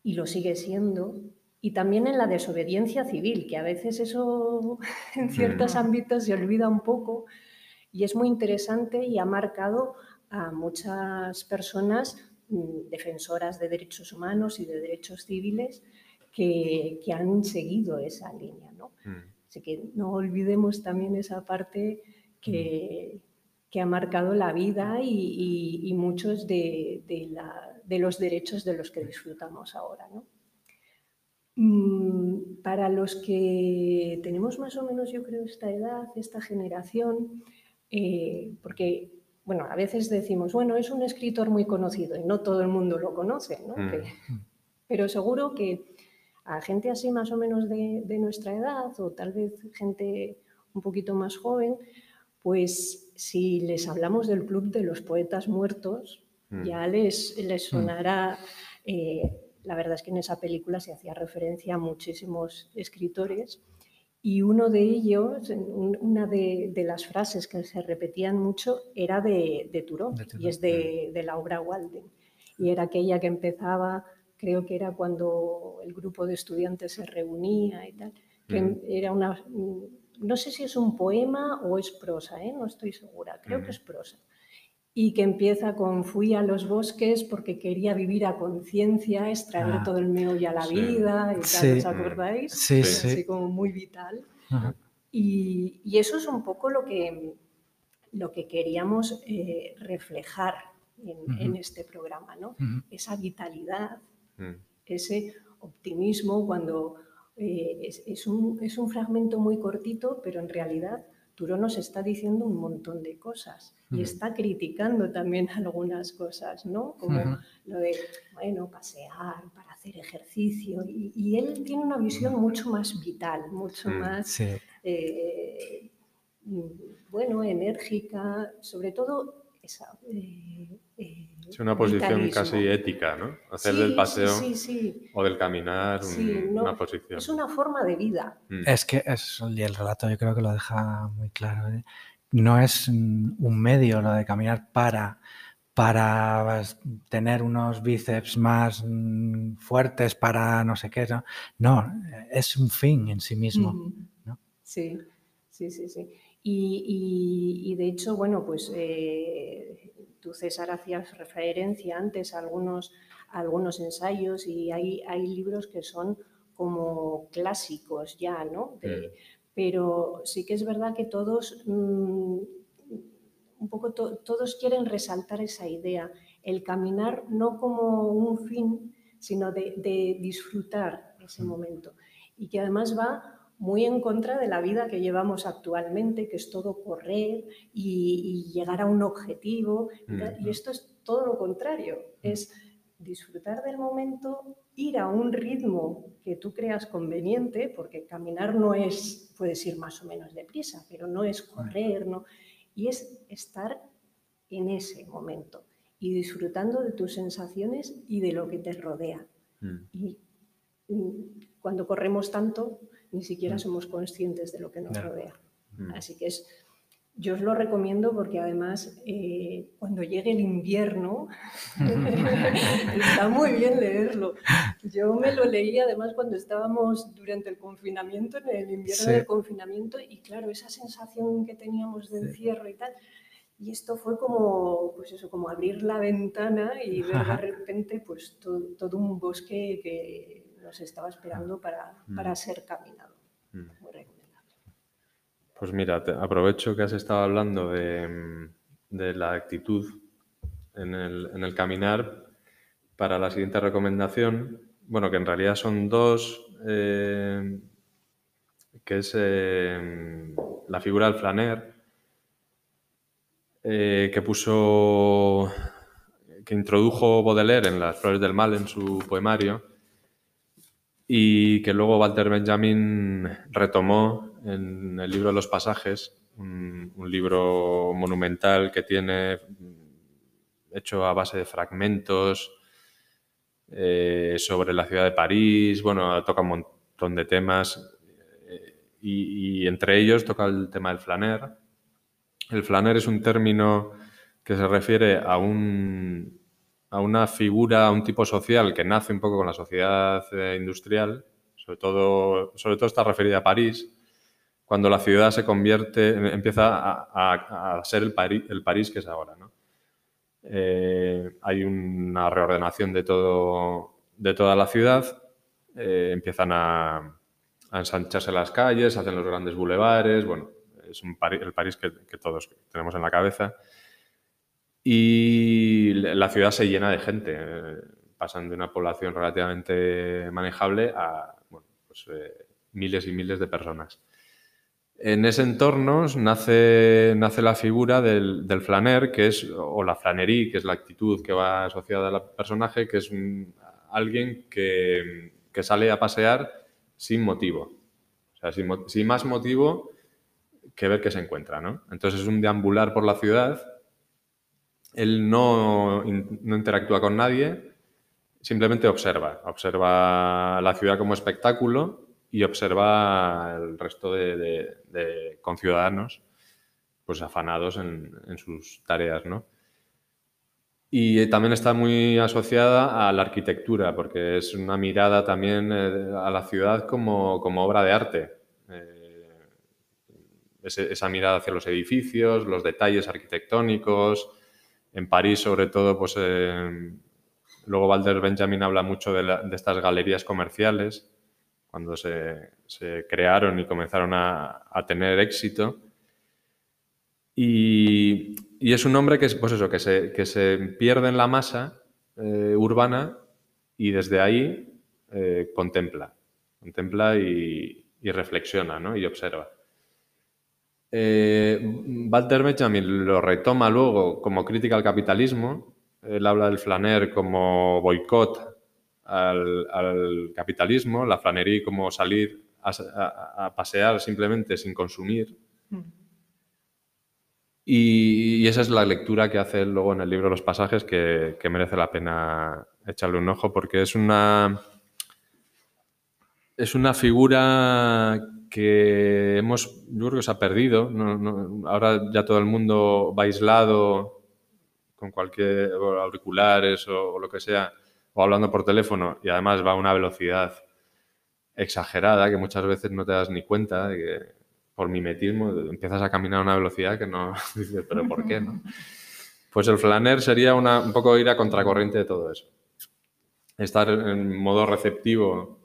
y lo sigue siendo. Y también en la desobediencia civil, que a veces eso en ciertos ámbitos se olvida un poco y es muy interesante y ha marcado a muchas personas mm, defensoras de derechos humanos y de derechos civiles que, que han seguido esa línea. ¿no? Mm. Así que no olvidemos también esa parte que, mm. Que ha marcado la vida y, y, muchos de, de, la, de los derechos de los que disfrutamos ahora. Mm, para los que tenemos más o menos, yo creo, esta edad, esta generación, eh, porque, bueno, a veces decimos, bueno, es un escritor muy conocido y no todo el mundo lo conoce, mm. pero seguro que a gente así más o menos de, de, nuestra edad o tal vez gente un poquito más joven, pues si les hablamos del Club de los Poetas Muertos, Mm. ya les, les mm. sonará. Eh, la verdad es que en esa película se hacía referencia a muchísimos escritores y uno de ellos, una de, las frases que se repetían mucho era de, de Turó, y es de, de, la obra Walden. Y era aquella que empezaba, creo que era cuando el grupo de estudiantes se reunía y tal, que era una, no sé si es un poema o es prosa, ¿eh? no estoy segura, creo que es prosa y que empieza con fui a los bosques porque quería vivir a conciencia, extraer ah, todo el meollo a la vida, y tal, ¿os acordáis? Sí, sí. Así como muy vital. Y, y, eso es un poco lo que, lo que queríamos eh, reflejar en, en, este programa, ¿no? Esa vitalidad, mm. ese optimismo cuando eh, es, es, un, es un fragmento muy cortito, pero en realidad Turo nos está diciendo un montón de cosas y está criticando también algunas cosas, ¿no? Como lo de, bueno, pasear para hacer ejercicio. Y, él tiene una visión mucho más vital, mucho mm, más, eh, bueno, enérgica, sobre todo esa... Eh, eh, es una posición casi ética, ¿no? Hacer del paseo o del caminar una posición. Es una forma de vida. Mm. Es que es, y el relato yo creo que lo deja muy claro no es un medio lo de caminar para, para tener unos bíceps más mm, fuertes, para no sé qué. No, es un fin en sí mismo. Sí, sí, sí, sí. Y, de hecho, bueno, pues eh, tú César hacías referencia antes a algunos, algunos ensayos y hay, hay libros que son como clásicos ya, ¿no? Mm. Pero sí que es verdad que todos, mm, un poco todos quieren resaltar esa idea, el caminar no como un fin, sino de, disfrutar ese mm. momento. Y que además va muy en contra de la vida que llevamos actualmente, que es todo correr y, llegar a un objetivo. Y esto es todo lo contrario, es disfrutar del momento, ir a un ritmo que tú creas conveniente, porque caminar no es, puedes ir más o menos deprisa, pero no es correr, ¿no? Y es estar en ese momento y disfrutando de tus sensaciones y de lo que te rodea. Mm. Y cuando corremos tanto, ni siquiera mm. somos conscientes de lo que nos rodea. Mm. Así que es yo os lo recomiendo porque además eh, cuando llegue el invierno está muy bien leerlo. Yo me lo leí además cuando estábamos durante el confinamiento, en el invierno del confinamiento, y claro, esa sensación que teníamos de encierro y tal. Y esto fue como, pues eso, como abrir la ventana y ver de repente pues todo, un bosque que nos estaba esperando para, para mm. ser caminado. Mm. Pues mira, aprovecho que has estado hablando de, la actitud en el, caminar para la siguiente recomendación. Bueno, que en realidad son dos, eh, que es eh, la figura del flaner, eh, que puso, que introdujo Baudelaire en Las Flores del Mal en su poemario y que luego Walter Benjamin retomó en el libro de los pasajes, un, libro monumental que tiene hecho a base de fragmentos eh, sobre la ciudad de París, bueno, toca un montón de temas eh, y, entre ellos toca el tema del flaner. El flaner es un término que se refiere a, un, a una figura, a un tipo social que nace un poco con la sociedad eh, industrial, sobre todo, sobre todo está referida a París, cuando la ciudad se convierte, empieza a, ser el, el, París que es ahora. Eh, hay una reordenación de, todo, de toda la ciudad, eh, empiezan a, ensancharse las calles, hacen los grandes bulevares, bueno, es un el París que, todos tenemos en la cabeza. Y la ciudad se llena de gente, eh, pasan de una población relativamente manejable a pues, miles y miles de personas. En ese entorno nace, nace la figura del, flaner, que es, o la flanería, que es la actitud que va asociada al personaje, que es alguien que, sale a pasear sin motivo. O sea, sin, más motivo que ver qué se encuentra, ¿no? Entonces es un deambular por la ciudad. Él no, interactúa con nadie, simplemente observa. Observa la ciudad como espectáculo y observa el resto de, conciudadanos pues afanados en, sus tareas, ¿no? Y también está muy asociada a la arquitectura, porque es una mirada también eh, a la ciudad como, obra de arte. Eh, esa mirada hacia los edificios, los detalles arquitectónicos. En París, sobre todo, pues eh, luego Walter Benjamin habla mucho de, estas galerías comerciales, cuando se, crearon y comenzaron a, tener éxito. Y, es un hombre que, pues eso, que, se, pierde en la masa eh, urbana y desde ahí eh, contempla, contempla y, reflexiona ¿no? y observa. Eh, Walter Benjamin lo retoma luego como crítica al capitalismo. Él habla del flaner como boicot al, capitalismo, la flanería como salir a, pasear simplemente sin consumir. Mm. Y, esa es la lectura que hace luego en el libro Los pasajes que, merece la pena echarle un ojo porque es una, es una figura que hemos, yo creo que se ha perdido. ahora ya todo el mundo va aislado con cualquier auriculares o lo que sea o hablando por teléfono y además va a una velocidad exagerada que muchas veces no te das ni cuenta de que por mimetismo empiezas a caminar a una velocidad que no dices, pero ¿por qué? No? Pues el flaner sería una, un poco ir a contracorriente de todo eso. Estar en modo receptivo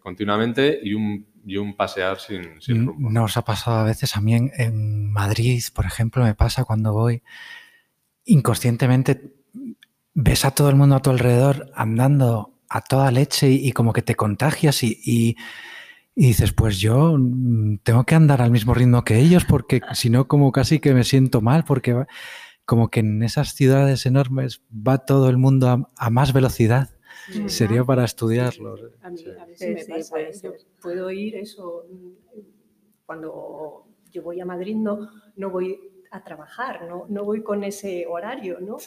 continuamente y un, y un pasear sin, sin rumbo. Nos ha pasado a veces a mí en, Madrid, por ejemplo, me pasa cuando voy inconscientemente ves a todo el mundo a tu alrededor andando a toda leche y, y como que te contagias y, y- y dices, pues yo mm, tengo que andar al mismo ritmo que ellos porque si no como casi que me siento mal porque como que en esas ciudades enormes va todo el mundo a, a más velocidad. Mm. Sería para estudiarlo. A mí, Sí. a mí sí, Sí, me sí, pasa. ¿eh? Yo puedo ir eso. mm, Cuando yo voy a Madrid no, no voy a trabajar, no, no voy con ese horario, ¿no?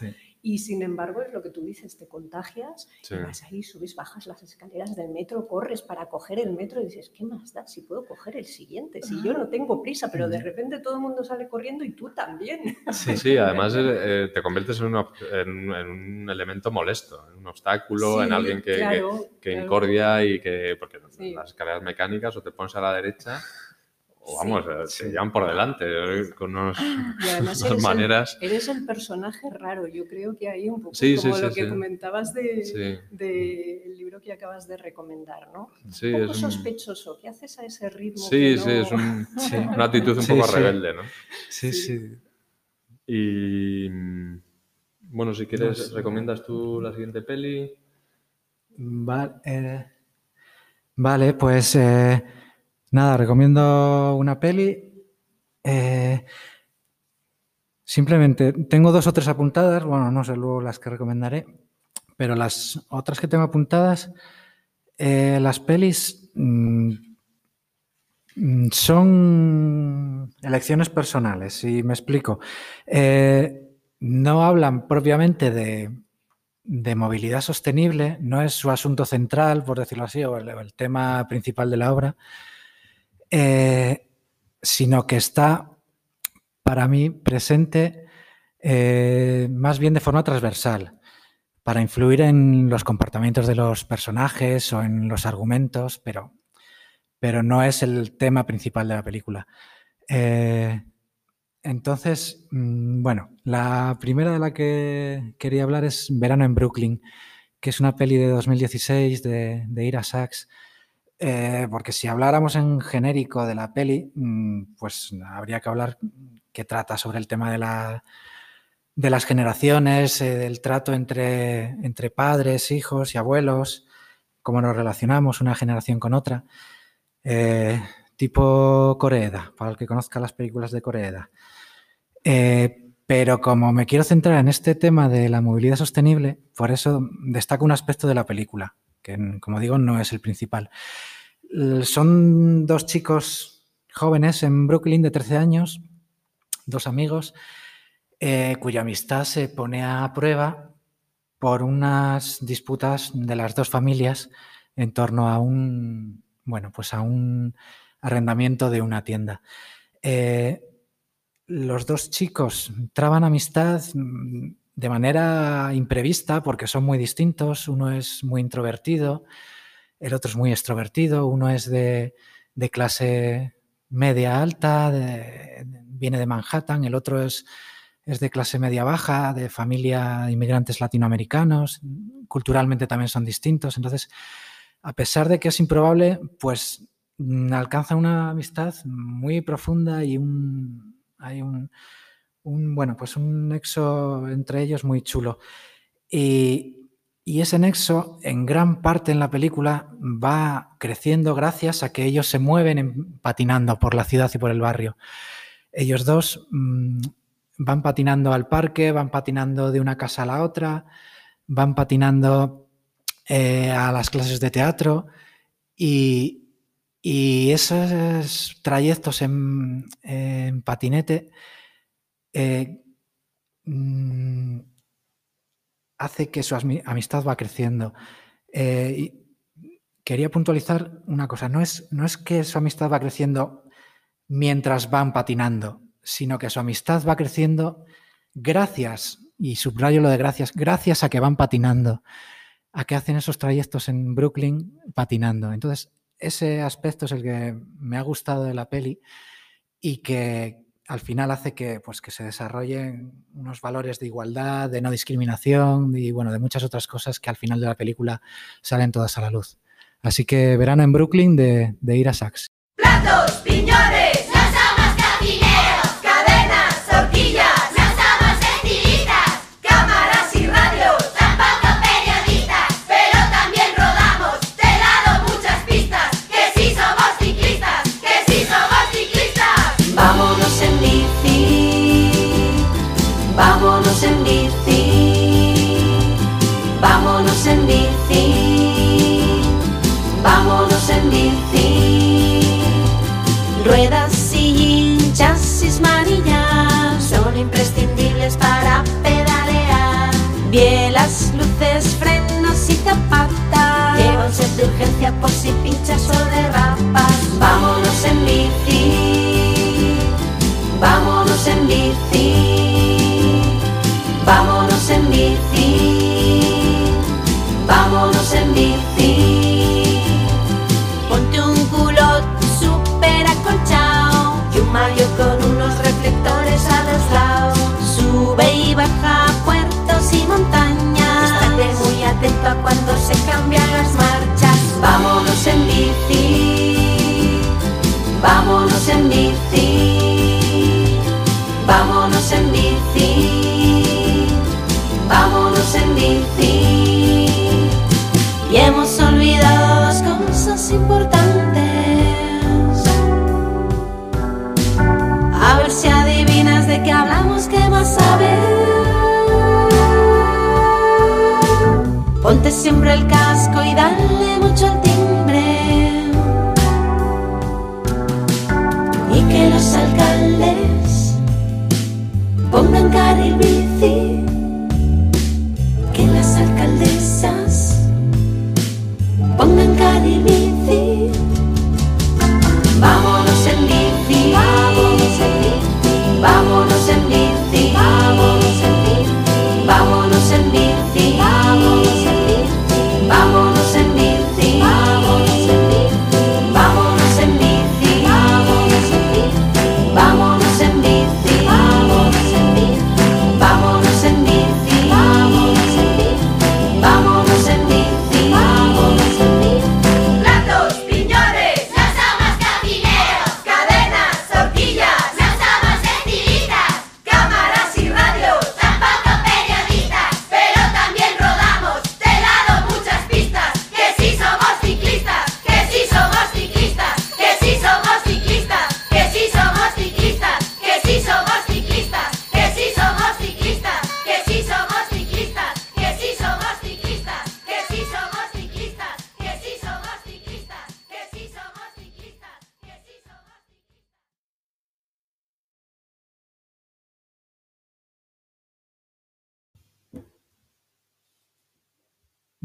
Y sin embargo, es lo que tú dices, te contagias, Sí. y vas ahí, subes, bajas las escaleras del metro, corres para coger el metro y dices, ¿qué más da si puedo coger el siguiente? Si yo no tengo prisa, pero de repente todo el mundo sale corriendo y tú también. Sí, sí, además eh, te conviertes en un, ob- en, en un elemento molesto, en un obstáculo, en alguien que, que- claro, que claro. incordia y que. Porque Sí. las escaleras mecánicas o te pones a la derecha o Sí, vamos, eh, te llevan por delante eh, con unos, además unas eres el- maneras. Eres el personaje raro, yo creo que hay un poco Sí, sí, como sí, lo que sí. comentabas de, Sí. del libro que acabas de recomendar, ¿no? Sí, un poco es un- sospechoso, ¿qué haces a ese ritmo? Sí, que sí, no- es un- Sí. una actitud un Sí, poco sí. rebelde, ¿no? Sí, Sí. sí. Y mm, bueno, si quieres, No sé. ¿recomiendas tú la siguiente peli? Va- eh, vale, pues eh, nada, recomiendo una peli. Eh, simplemente tengo dos o tres apuntadas, bueno, no sé luego las que recomendaré, pero las otras que tengo apuntadas, eh, las pelis mm, mm, son elecciones personales, y me explico. Eh, no hablan propiamente de, movilidad sostenible, no es su asunto central, por decirlo así, o el tema principal de la obra, eh, sino que está para mí presente eh, más bien de forma transversal, para influir en los comportamientos de los personajes o en los argumentos, pero, pero no es el tema principal de la película. Eh, entonces, mm, bueno, la primera de la que quería hablar es Verano en Brooklyn, que es una peli de 2016 de, de Ira Sachs. Eh, porque si habláramos en genérico de la peli, mm, pues habría que hablar que trata sobre el tema de, la, de las generaciones, eh, del trato entre, padres, hijos y abuelos, cómo nos relacionamos una generación con otra. Eh, tipo Coreeda, para el que conozca las películas de Coreeda. Pero como me quiero centrar en este tema de la movilidad sostenible, por eso destaco un aspecto de la película, que como digo no es el principal. Son dos chicos jóvenes en Brooklyn de 13 años, dos amigos, eh, cuya amistad se pone a prueba por unas disputas de las dos familias en torno a un, bueno, pues a un arrendamiento de una tienda. Eh, los dos chicos traban amistad mm, de manera imprevista porque son muy distintos. Uno es muy introvertido, el otro es muy extrovertido, uno es de, clase media alta, de- viene de Manhattan, el otro es, es de clase media baja, de familia de inmigrantes latinoamericanos, culturalmente también son distintos. Entonces, a pesar de que es improbable, pues mm, alcanza una amistad muy profunda y un, hay un, un, bueno, pues un nexo entre ellos muy chulo. Y, ese nexo, en gran parte en la película, va creciendo gracias a que ellos se mueven en- patinando por la ciudad y por el barrio. Ellos dos mm, van patinando al parque, van patinando de una casa a la otra, van patinando eh, a las clases de teatro y, esos trayectos en patinete eh, mm, hace que su amistad va creciendo. Eh, y quería puntualizar una cosa, no es, no es que su amistad va creciendo mientras van patinando, sino que su amistad va creciendo gracias, y subrayo lo de gracias, gracias a que van patinando, a que hacen esos trayectos en Brooklyn patinando. Entonces, ese aspecto es el que me ha gustado de la peli y que al final hace que, pues, que se desarrollen unos valores de igualdad, de no discriminación y bueno, de muchas otras cosas que al final de la película salen todas a la luz. Así que verano en Brooklyn de, de Ira Sachs. Platos, piñones, vamos en bici. Ruedas, sillín, chasis, manillas son imprescindibles para pedalear. Bielas, luces, frenos y zapatas. Lleva un set de urgencia por si pinchas o derrapas. Vámonos en bici. Vámonos en bici. Vámonos en bici, vámonos en bici, vámonos en bici. Y hemos olvidado las cosas importantes. A ver si adivinas de qué hablamos, qué más sabes. Ponte siempre el casco y dale mucho al ti, vámonos en ti, vámonos en ti.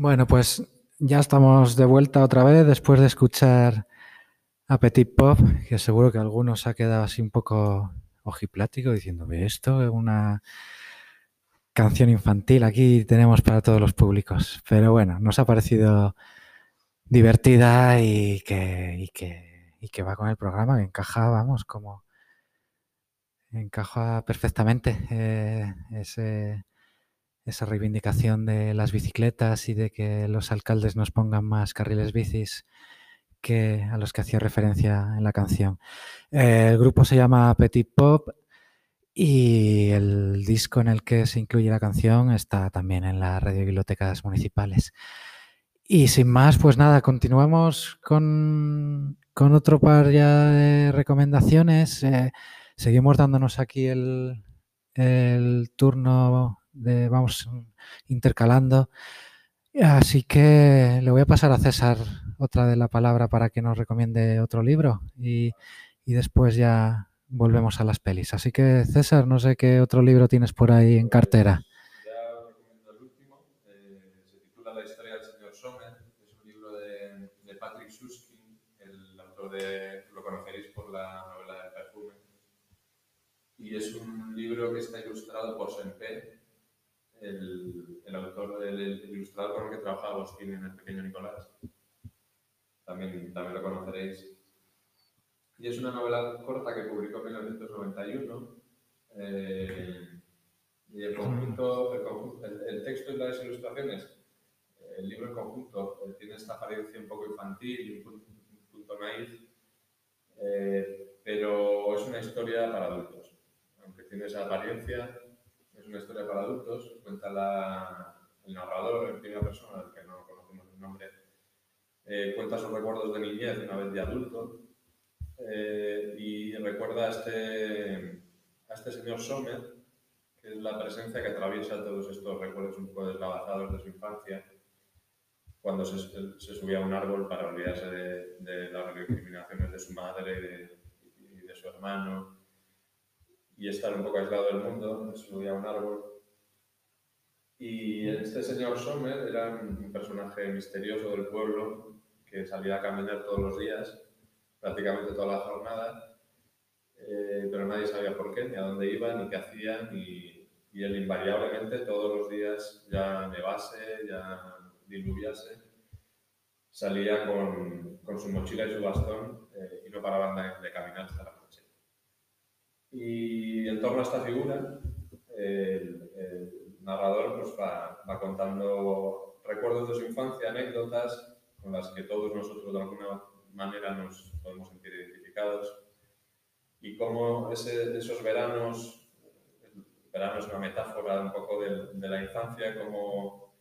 Bueno, pues ya estamos de vuelta otra vez después de escuchar a Petit Pop, que seguro que algunos ha quedado así un poco ojiplático diciendo, ve esto es una canción infantil, aquí tenemos para todos los públicos. Pero bueno, nos ha parecido divertida y que va con el programa, que encaja, vamos, como encaja perfectamente eh, ese, esa reivindicación de las bicicletas y de que los alcaldes nos pongan más carriles bicis que a los que hacía referencia en la canción. Eh, el grupo se llama Petit Pop y el disco en el que se incluye la canción está también en las radiobibliotecas municipales. Y sin más, pues nada, continuamos con, con otro par ya de recomendaciones. Eh, seguimos dándonos aquí el, el turno de vamos intercalando. Así que le voy a pasar a César otra de la palabra para que nos recomiende otro libro y, y después ya volvemos a las pelis. Así que César, no sé qué otro libro tienes por ahí en cartera. Ya recomiendo el último, eh, se titula La historia del señor Sommer, es un libro de, de Patrick Susskind, el autor de, lo conoceréis por la novela del perfume, y es un libro que está ilustrado por Semper, el, el autor, el, el ilustrador con el que trabaja Agostín en El Pequeño Nicolás. También, también lo conoceréis. y es una novela corta que publicó en 1991. Eh, y el conjunto, el, texto y las ilustraciones, el libro en conjunto eh, tiene esta apariencia un poco infantil y un punto, naif, eh, pero es una historia para adultos. Aunque tiene esa apariencia, una historia para adultos. Cuenta la, el narrador en primera persona, del que no conocemos el nombre, cuenta sus recuerdos de niñez una vez de adulto eh, y recuerda a este, a este señor Sommer, que es la presencia que atraviesa todos estos recuerdos un poco deslavazados de su infancia, cuando se, se subía a un árbol para olvidarse de, de las recriminaciones de su madre y de, su hermano, y estar un poco aislado del mundo, se subía a un árbol. Y este señor Sommer era un personaje misterioso del pueblo que salía a caminar todos los días prácticamente toda la jornada, eh, pero nadie sabía por qué, ni a dónde iba, ni qué hacía, y, y él invariablemente todos los días, ya nevase, ya diluviase, salía con, con su mochila y su bastón eh, y no paraban de, caminar hasta la. Y en torno a esta figura, el, el narrador pues, va, va contando recuerdos de su infancia, anécdotas con las que todos nosotros de alguna manera nos podemos sentir identificados. Y cómo ese, esos veranos, el verano es una metáfora un poco de, de, la infancia, como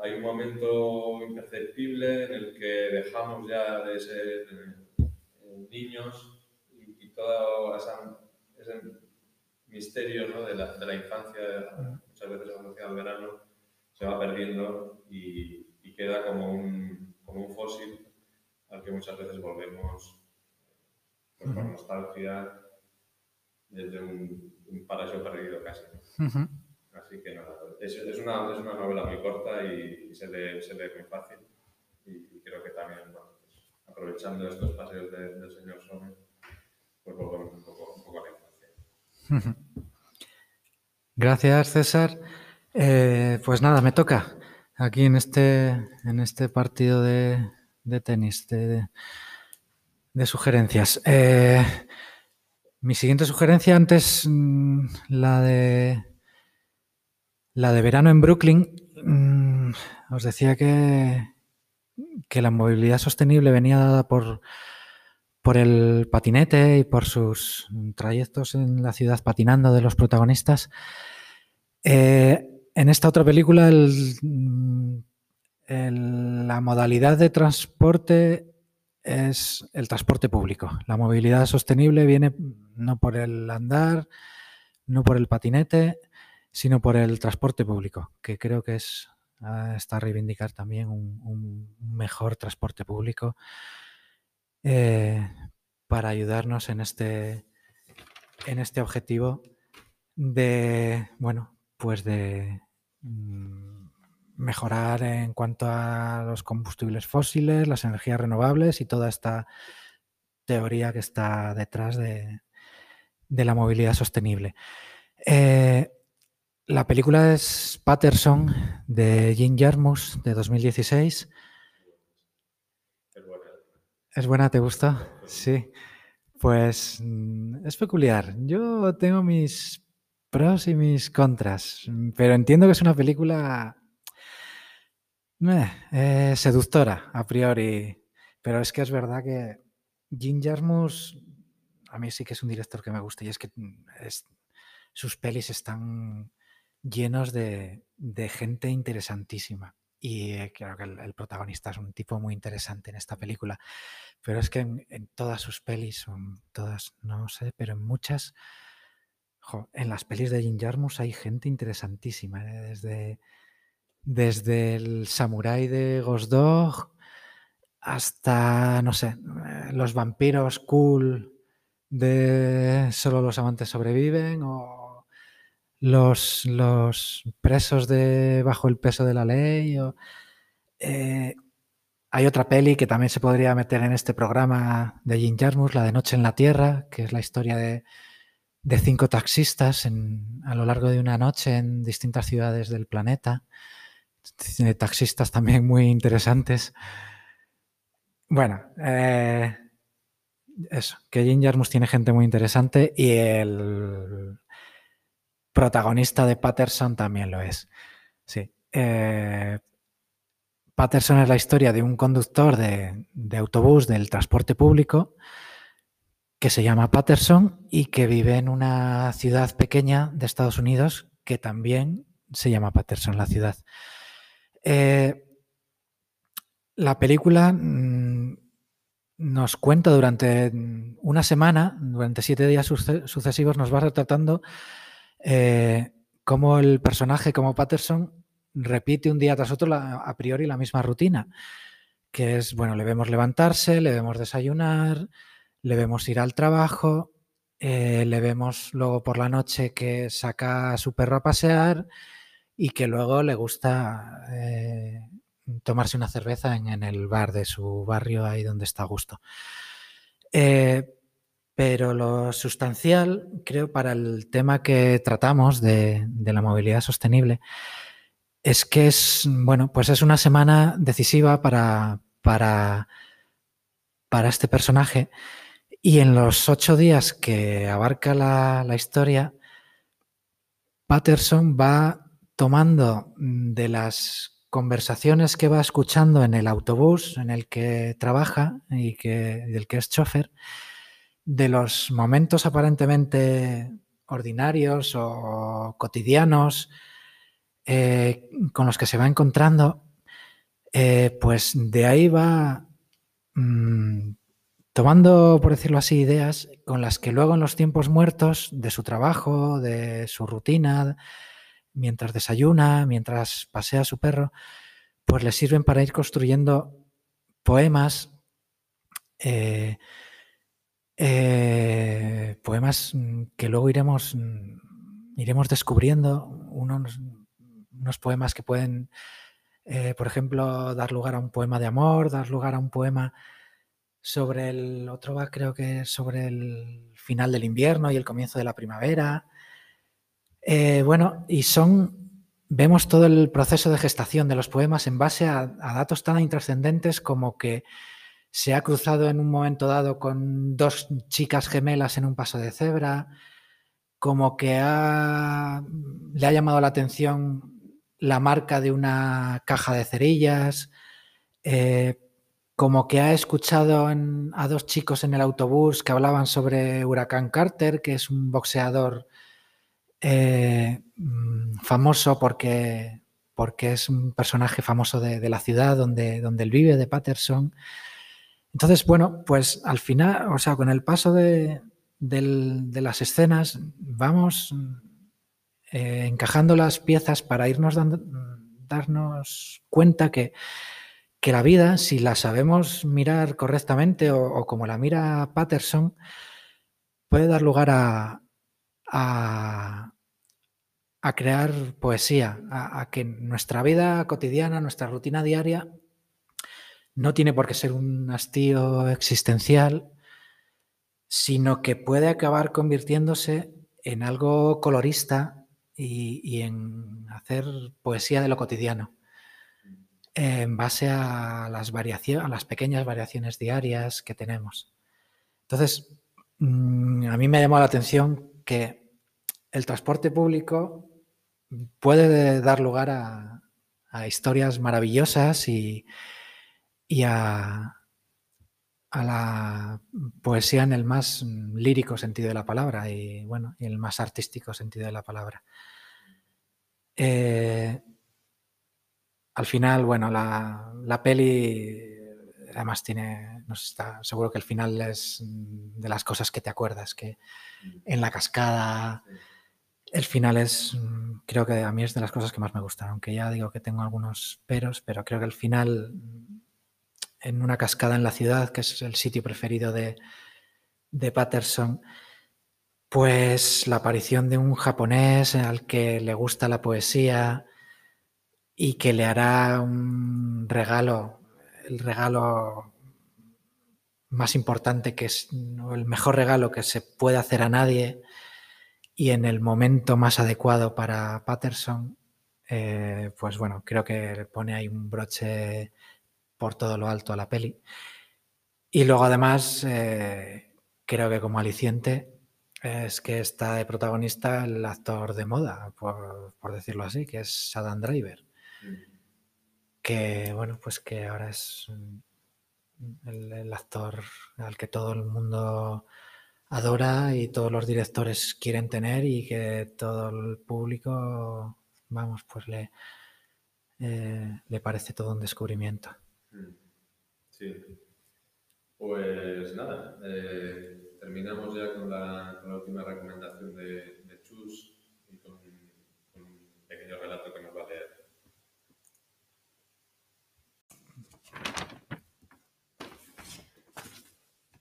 hay un momento imperceptible en el que dejamos ya de ser eh, niños todo ese misterio ¿no? de, la, de, la, infancia, muchas veces asociado al verano, se va perdiendo y, y queda como un, como un fósil al que muchas veces volvemos pues, por nostalgia desde un, un, paraíso perdido casi. Así que nada, es, es, una, es, una, novela muy corta y, y se, lee, se, lee, muy fácil. Y, y creo que también, bueno, pues, aprovechando estos paseos de, del señor Sommer, un poco, la infancia. Gracias, César. Eh, pues nada, me toca aquí en este, en este partido de, de tenis, de, sugerencias. Eh, mi siguiente sugerencia antes, mm, la de la de verano en Brooklyn, mmm, os decía que, que la movilidad sostenible venía dada por, por el patinete y por sus trayectos en la ciudad patinando de los protagonistas. Eh, en esta otra película, el, el, la modalidad de transporte es el transporte público. La movilidad sostenible viene no por el andar, no por el patinete, sino por el transporte público, que creo que es está a reivindicar también un mejor transporte público eh, para ayudarnos en este, en este objetivo de, bueno, pues de mm, mejorar en cuanto a los combustibles fósiles, las energías renovables y toda esta teoría que está detrás de, de la movilidad sostenible. Eh, la película es Patterson de Jim Jarmus de 2016. Es buena. ¿Te gusta? Sí. Pues mm, es peculiar. Yo tengo mis pros y mis contras, pero entiendo que es una película eh, seductora, a priori. Pero es que es verdad que Jim Jarmus, a mí sí que es un director que me gusta y es que mm, sus pelis están llenos de gente interesantísima. Y eh, creo que el, protagonista es un tipo muy interesante en esta película. Pero es que en, todas sus pelis, son todas, no sé, pero en muchas, en las pelis de Jim Jarmus hay gente interesantísima, ¿eh? desde desde el samurái de Ghost Dog hasta, no sé, los vampiros cool de solo los amantes sobreviven o los, presos de bajo el peso de la ley. O, eh, hay otra peli que también se podría meter en este programa de Jim Jarmus, la de Noche en la Tierra, que es la historia de, cinco taxistas a lo largo de una noche en distintas ciudades del planeta taxistas también muy interesantes. Bueno, eh, eso, que Jim Jarmus tiene gente muy interesante y el protagonista de Patterson también lo es. Sí. Eh, Patterson es la historia de un conductor de, autobús del transporte público que se llama Patterson y que vive en una ciudad pequeña de Estados Unidos que también se llama Patterson, la ciudad. Eh, la película mm, nos cuenta durante una semana, durante siete días sucesivos, nos va retratando eh, cómo el personaje, como Patterson, repite un día tras otro a priori la misma rutina, que es, bueno, le vemos levantarse, le vemos desayunar, le vemos ir al trabajo, eh, le vemos luego por la noche que saca a su perro a pasear y que luego le gusta eh, tomarse una cerveza en, el bar de su barrio, ahí donde está a gusto. Eh, pero lo sustancial, creo, para el tema que tratamos de, la movilidad sostenible, es que es, bueno, pues es una semana decisiva para, para, para este personaje. Y en los ocho días que abarca la, la historia, Patterson va tomando de las conversaciones que va escuchando en el autobús en el que trabaja y que, del que es chofer, de los momentos aparentemente ordinarios o cotidianos eh, con los que se va encontrando, eh, pues de ahí va mm, tomando, por decirlo así, ideas con las que luego en los tiempos muertos de su trabajo, de su rutina, mientras desayuna, mientras pasea su perro, pues le sirven para ir construyendo poemas, eh, poemas que luego iremos, iremos descubriendo, unos unos poemas que pueden, eh, por ejemplo, dar lugar a un poema de amor, dar lugar a un poema sobre el otro va creo que sobre el final del invierno y el comienzo de la primavera. Eh, bueno, y son, vemos todo el proceso de gestación de los poemas en base a, a datos tan intrascendentes como que se ha cruzado en un momento dado con dos chicas gemelas en un paso de cebra, como que ha, le ha llamado la atención la marca de una caja de cerillas, eh, como que ha escuchado a dos chicos en el autobús que hablaban sobre Huracán Carter, que es un boxeador eh, mm, famoso porque, porque es un personaje famoso de, la ciudad donde, donde él vive, de Patterson. Entonces, bueno, pues al final, o sea, con el paso de, las escenas, vamos eh, encajando las piezas para irnos dando, darnos cuenta que, que, la vida, si la sabemos mirar correctamente o, como la mira Patterson, puede dar lugar a, a, crear poesía, a, que nuestra vida cotidiana, nuestra rutina diaria, no tiene por qué ser un hastío existencial, sino que puede acabar convirtiéndose en algo colorista y, en hacer poesía de lo cotidiano en base a las, a las pequeñas variaciones diarias que tenemos. Entonces, mm, a mí me llamó la atención que el transporte público puede dar lugar a, historias maravillosas y, a, a, la poesía en el más lírico sentido de la palabra y bueno, y el más artístico sentido de la palabra. Eh, al final, bueno, la, peli además tiene, no sé, está, seguro que el final es de las cosas que te acuerdas, que en la cascada, el final es, creo que a mí es de las cosas que más me gustan, aunque ya digo que tengo algunos peros, pero creo que el final en una cascada en la ciudad, que es el sitio preferido de, de Patterson, pues la aparición de un japonés al que le gusta la poesía y que le hará un regalo, el regalo más importante que es el mejor regalo que se puede hacer a nadie y en el momento más adecuado para Patterson, eh, pues bueno, creo que pone ahí un broche por todo lo alto a la peli. Y luego además... Eh, creo que como aliciente es que está de protagonista el actor de moda, por, decirlo así, que es Adam Driver. Que, bueno, pues que ahora es el, actor al que todo el mundo adora y todos los directores quieren tener y que todo el público, vamos, pues le, eh, le parece todo un descubrimiento. Sí. Pues nada, eh, terminamos ya con la, última recomendación de, Chus y con, un pequeño relato que nos va a leer.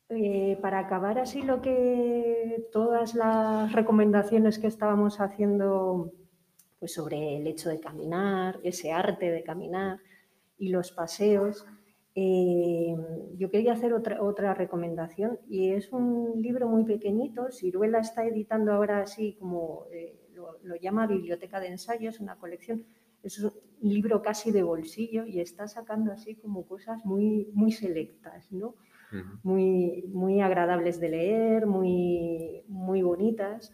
Eh, para acabar así lo que todas las recomendaciones que estábamos haciendo pues sobre el hecho de caminar, ese arte de caminar y los paseos, eh, yo quería hacer otra, otra recomendación y es un libro muy pequeñito. Ciruela está editando ahora así como eh, lo, llama Biblioteca de Ensayos, una colección. Es un libro casi de bolsillo y está sacando así como cosas muy, muy selectas, ¿no? muy, muy agradables de leer, muy, muy bonitas.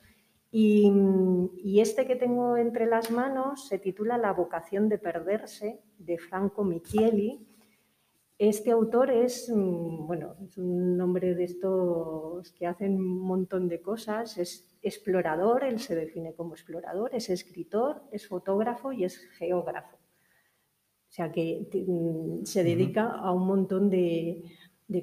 Y, y, este que tengo entre las manos se titula La vocación de perderse, de Franco Michieli este autor es, mm, bueno, es un nombre de estos que hacen un montón de cosas, es explorador, él se define como explorador, es escritor, es fotógrafo y es geógrafo. O sea que mm, se dedica a un montón de,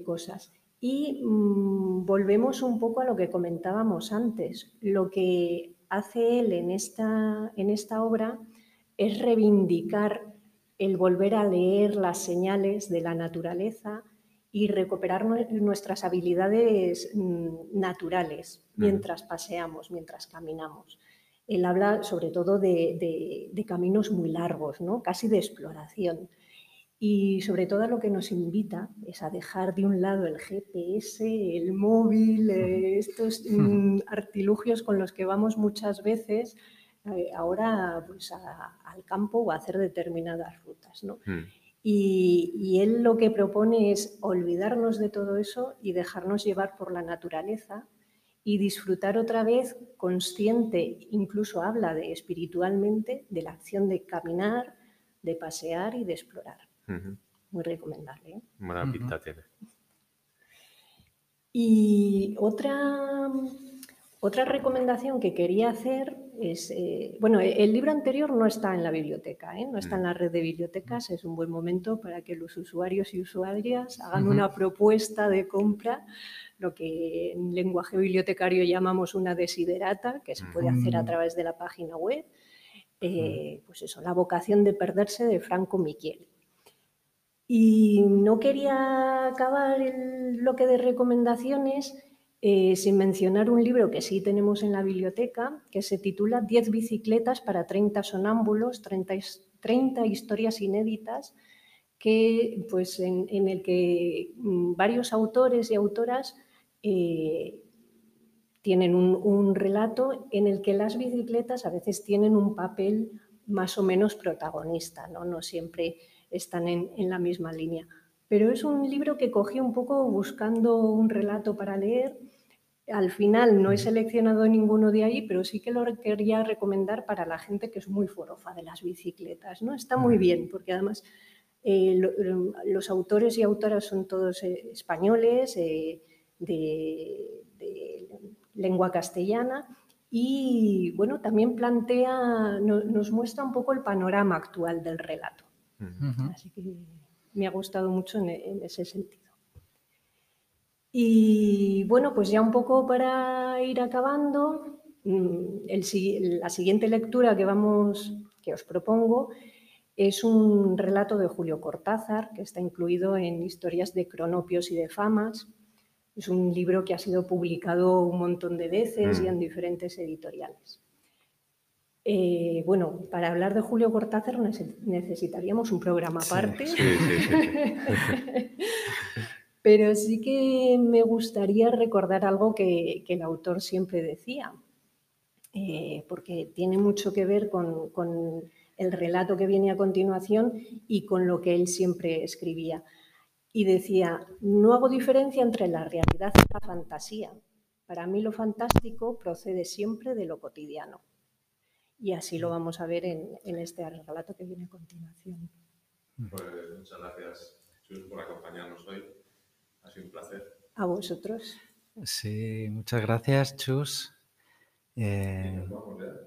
cosas. Y mm, volvemos un poco a lo que comentábamos antes. Lo que hace él en esta, en esta obra es reivindicar el volver a leer las señales de la naturaleza y recuperar nuestras habilidades mm, naturales mientras paseamos, mientras caminamos. Él habla sobre todo de, caminos muy largos, ¿no? casi de exploración. Y sobre todo lo que nos invita es a dejar de un lado el GPS, el móvil, eh, estos mm, artilugios con los que vamos muchas veces eh, ahora pues, al campo o a hacer determinadas rutas. ¿no? Hmm. Y, él lo que propone es olvidarnos de todo eso y dejarnos llevar por la naturaleza y disfrutar otra vez consciente, incluso habla de espiritualmente, de la acción de caminar, de pasear y de explorar. Muy recomendable. ¿eh? Buena pinta tiene. Y otra otra recomendación que quería hacer es, eh, bueno, el libro anterior no está en la biblioteca, ¿eh? no está en la red de bibliotecas, es un buen momento para que los usuarios y usuarias hagan una propuesta de compra, lo que en lenguaje bibliotecario llamamos una desiderata, que se puede hacer a través de la página web. Eh, pues eso, La vocación de perderse de Franco Michiel. Y no quería acabar el bloque de recomendaciones eh, sin mencionar un libro que sí tenemos en la biblioteca, que se titula 10 bicicletas para 30 sonámbulos, 30, historias inéditas, que, pues, en, el que mm, varios autores y autoras eh, tienen un, relato en el que las bicicletas a veces tienen un papel más o menos protagonista, no, no siempre están en, en la misma línea. Pero es un libro que cogí un poco buscando un relato para leer al final no he seleccionado ninguno de ahí, pero sí que lo quería recomendar para la gente que es muy forofa de las bicicletas. ¿no? Está muy bien, porque además eh, los autores y autoras son todos eh, españoles, eh, de, lengua castellana, y bueno, también plantea, nos muestra un poco el panorama actual del relato. Así que me ha gustado mucho en ese sentido. Y bueno, pues ya un poco para ir acabando, mm, la siguiente lectura que, vamos, que os propongo es un relato de Julio Cortázar, que está incluido en Historias de Cronopios y de Famas. Es un libro que ha sido publicado un montón de veces y en mm. diferentes editoriales. Eh, bueno, para hablar de Julio Cortázar necesitaríamos un programa aparte. sí, sí, Pero sí que me gustaría recordar algo que, el autor siempre decía, eh, porque tiene mucho que ver con, el relato que viene a continuación y con lo que él siempre escribía. y decía, no hago diferencia entre la realidad y la fantasía. Para mí lo fantástico procede siempre de lo cotidiano. Y así lo vamos a ver en, este relato que viene a continuación. Pues muchas gracias, Chus, por acompañarnos hoy. Ha sido un placer. A vosotros. Sí, muchas gracias, Chus. Eh,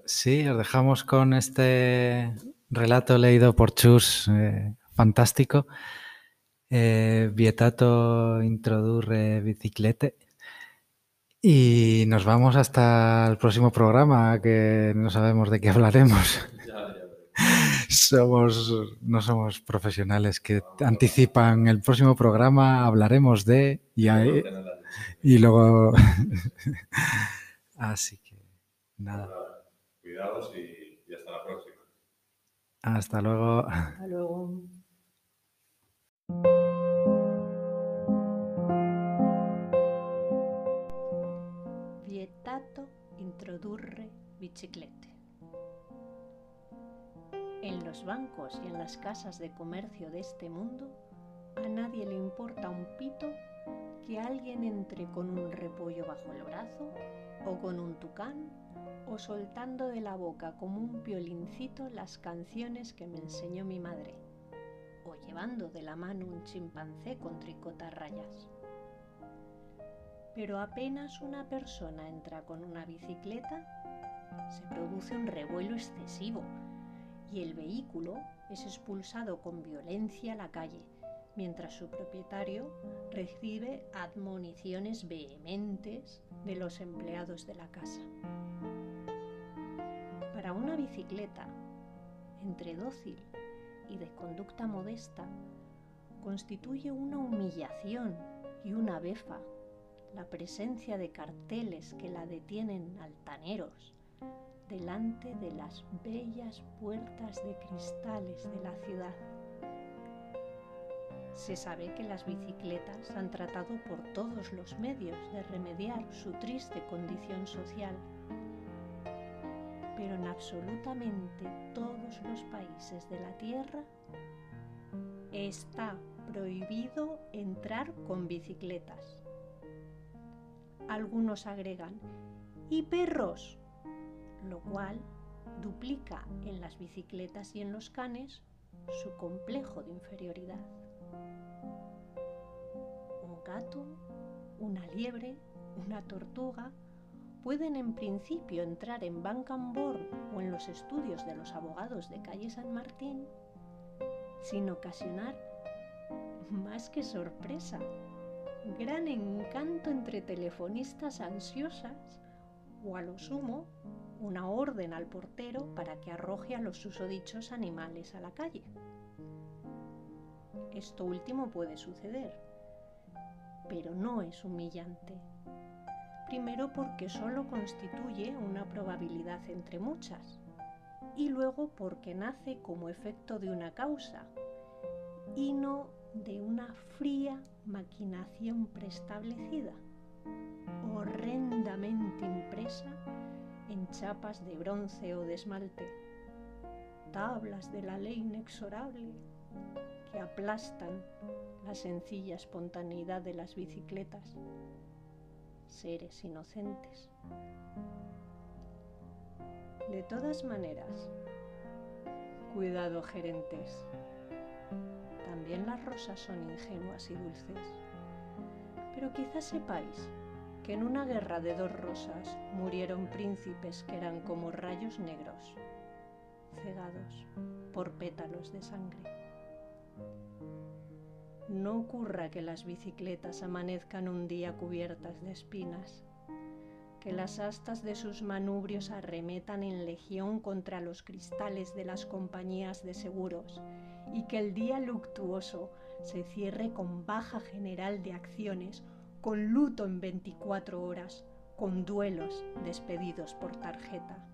sí, os dejamos con este relato leído por Chus, eh, fantástico. Eh, vietato introdurre biciclete. Y nos vamos hasta el próximo programa, que no sabemos de qué hablaremos. somos, no somos profesionales que anticipan el próximo programa, hablaremos de y, y luego... Así que nada. Cuidados y, y hasta la próxima. Hasta luego. Hasta luego. Biciclete. En los bancos y en las casas de comercio de este mundo, a nadie le importa un pito que alguien entre con un repollo bajo el brazo o con un tucán o soltando de la boca como un piolincito las canciones que me enseñó mi madre o llevando de la mano un chimpancé con tricotas rayas. Pero apenas una persona entra con una bicicleta, se produce un revuelo excesivo y el vehículo es expulsado con violencia a la calle, mientras su propietario recibe admoniciones vehementes de los empleados de la casa. Para una bicicleta, entre dócil y de conducta modesta constituye una humillación y una befa la presencia de carteles que la detienen altaneros delante de las bellas puertas de cristales de la ciudad. Se sabe que las bicicletas han tratado por todos los medios de remediar su triste condición social pero en absolutamente todos los países de la Tierra está prohibido entrar con bicicletas. Algunos agregan, y perros, lo cual duplica en las bicicletas y en los canes su complejo de inferioridad. Un gato, una liebre, una tortuga, pueden en principio entrar en Bancamborn o en los estudios de los abogados de calle San Martín sin ocasionar más que sorpresa, gran encanto entre telefonistas ansiosas o a lo sumo una orden al portero para que arroje a los susodichos animales a la calle. Esto último puede suceder, pero no es humillante primero porque solo constituye una probabilidad entre muchas y luego porque nace como efecto de una causa y no de una fría maquinación preestablecida, horrendamente impresa en chapas de bronce o de esmalte, tablas de la ley inexorable que aplastan la sencilla espontaneidad de las bicicletas seres inocentes. De todas maneras, cuidado gerentes, también las rosas son ingenuas y dulces, pero quizás sepáis que en una guerra de dos rosas murieron príncipes que eran como rayos negros, cegados por pétalos de sangre. No ocurra que las bicicletas amanezcan un día cubiertas de espinas, que las astas de sus manubrios arremetan en legión contra los cristales de las compañías de seguros y que el día luctuoso se cierre con baja general de acciones, con luto en 24 horas, con duelos despedidos por tarjeta.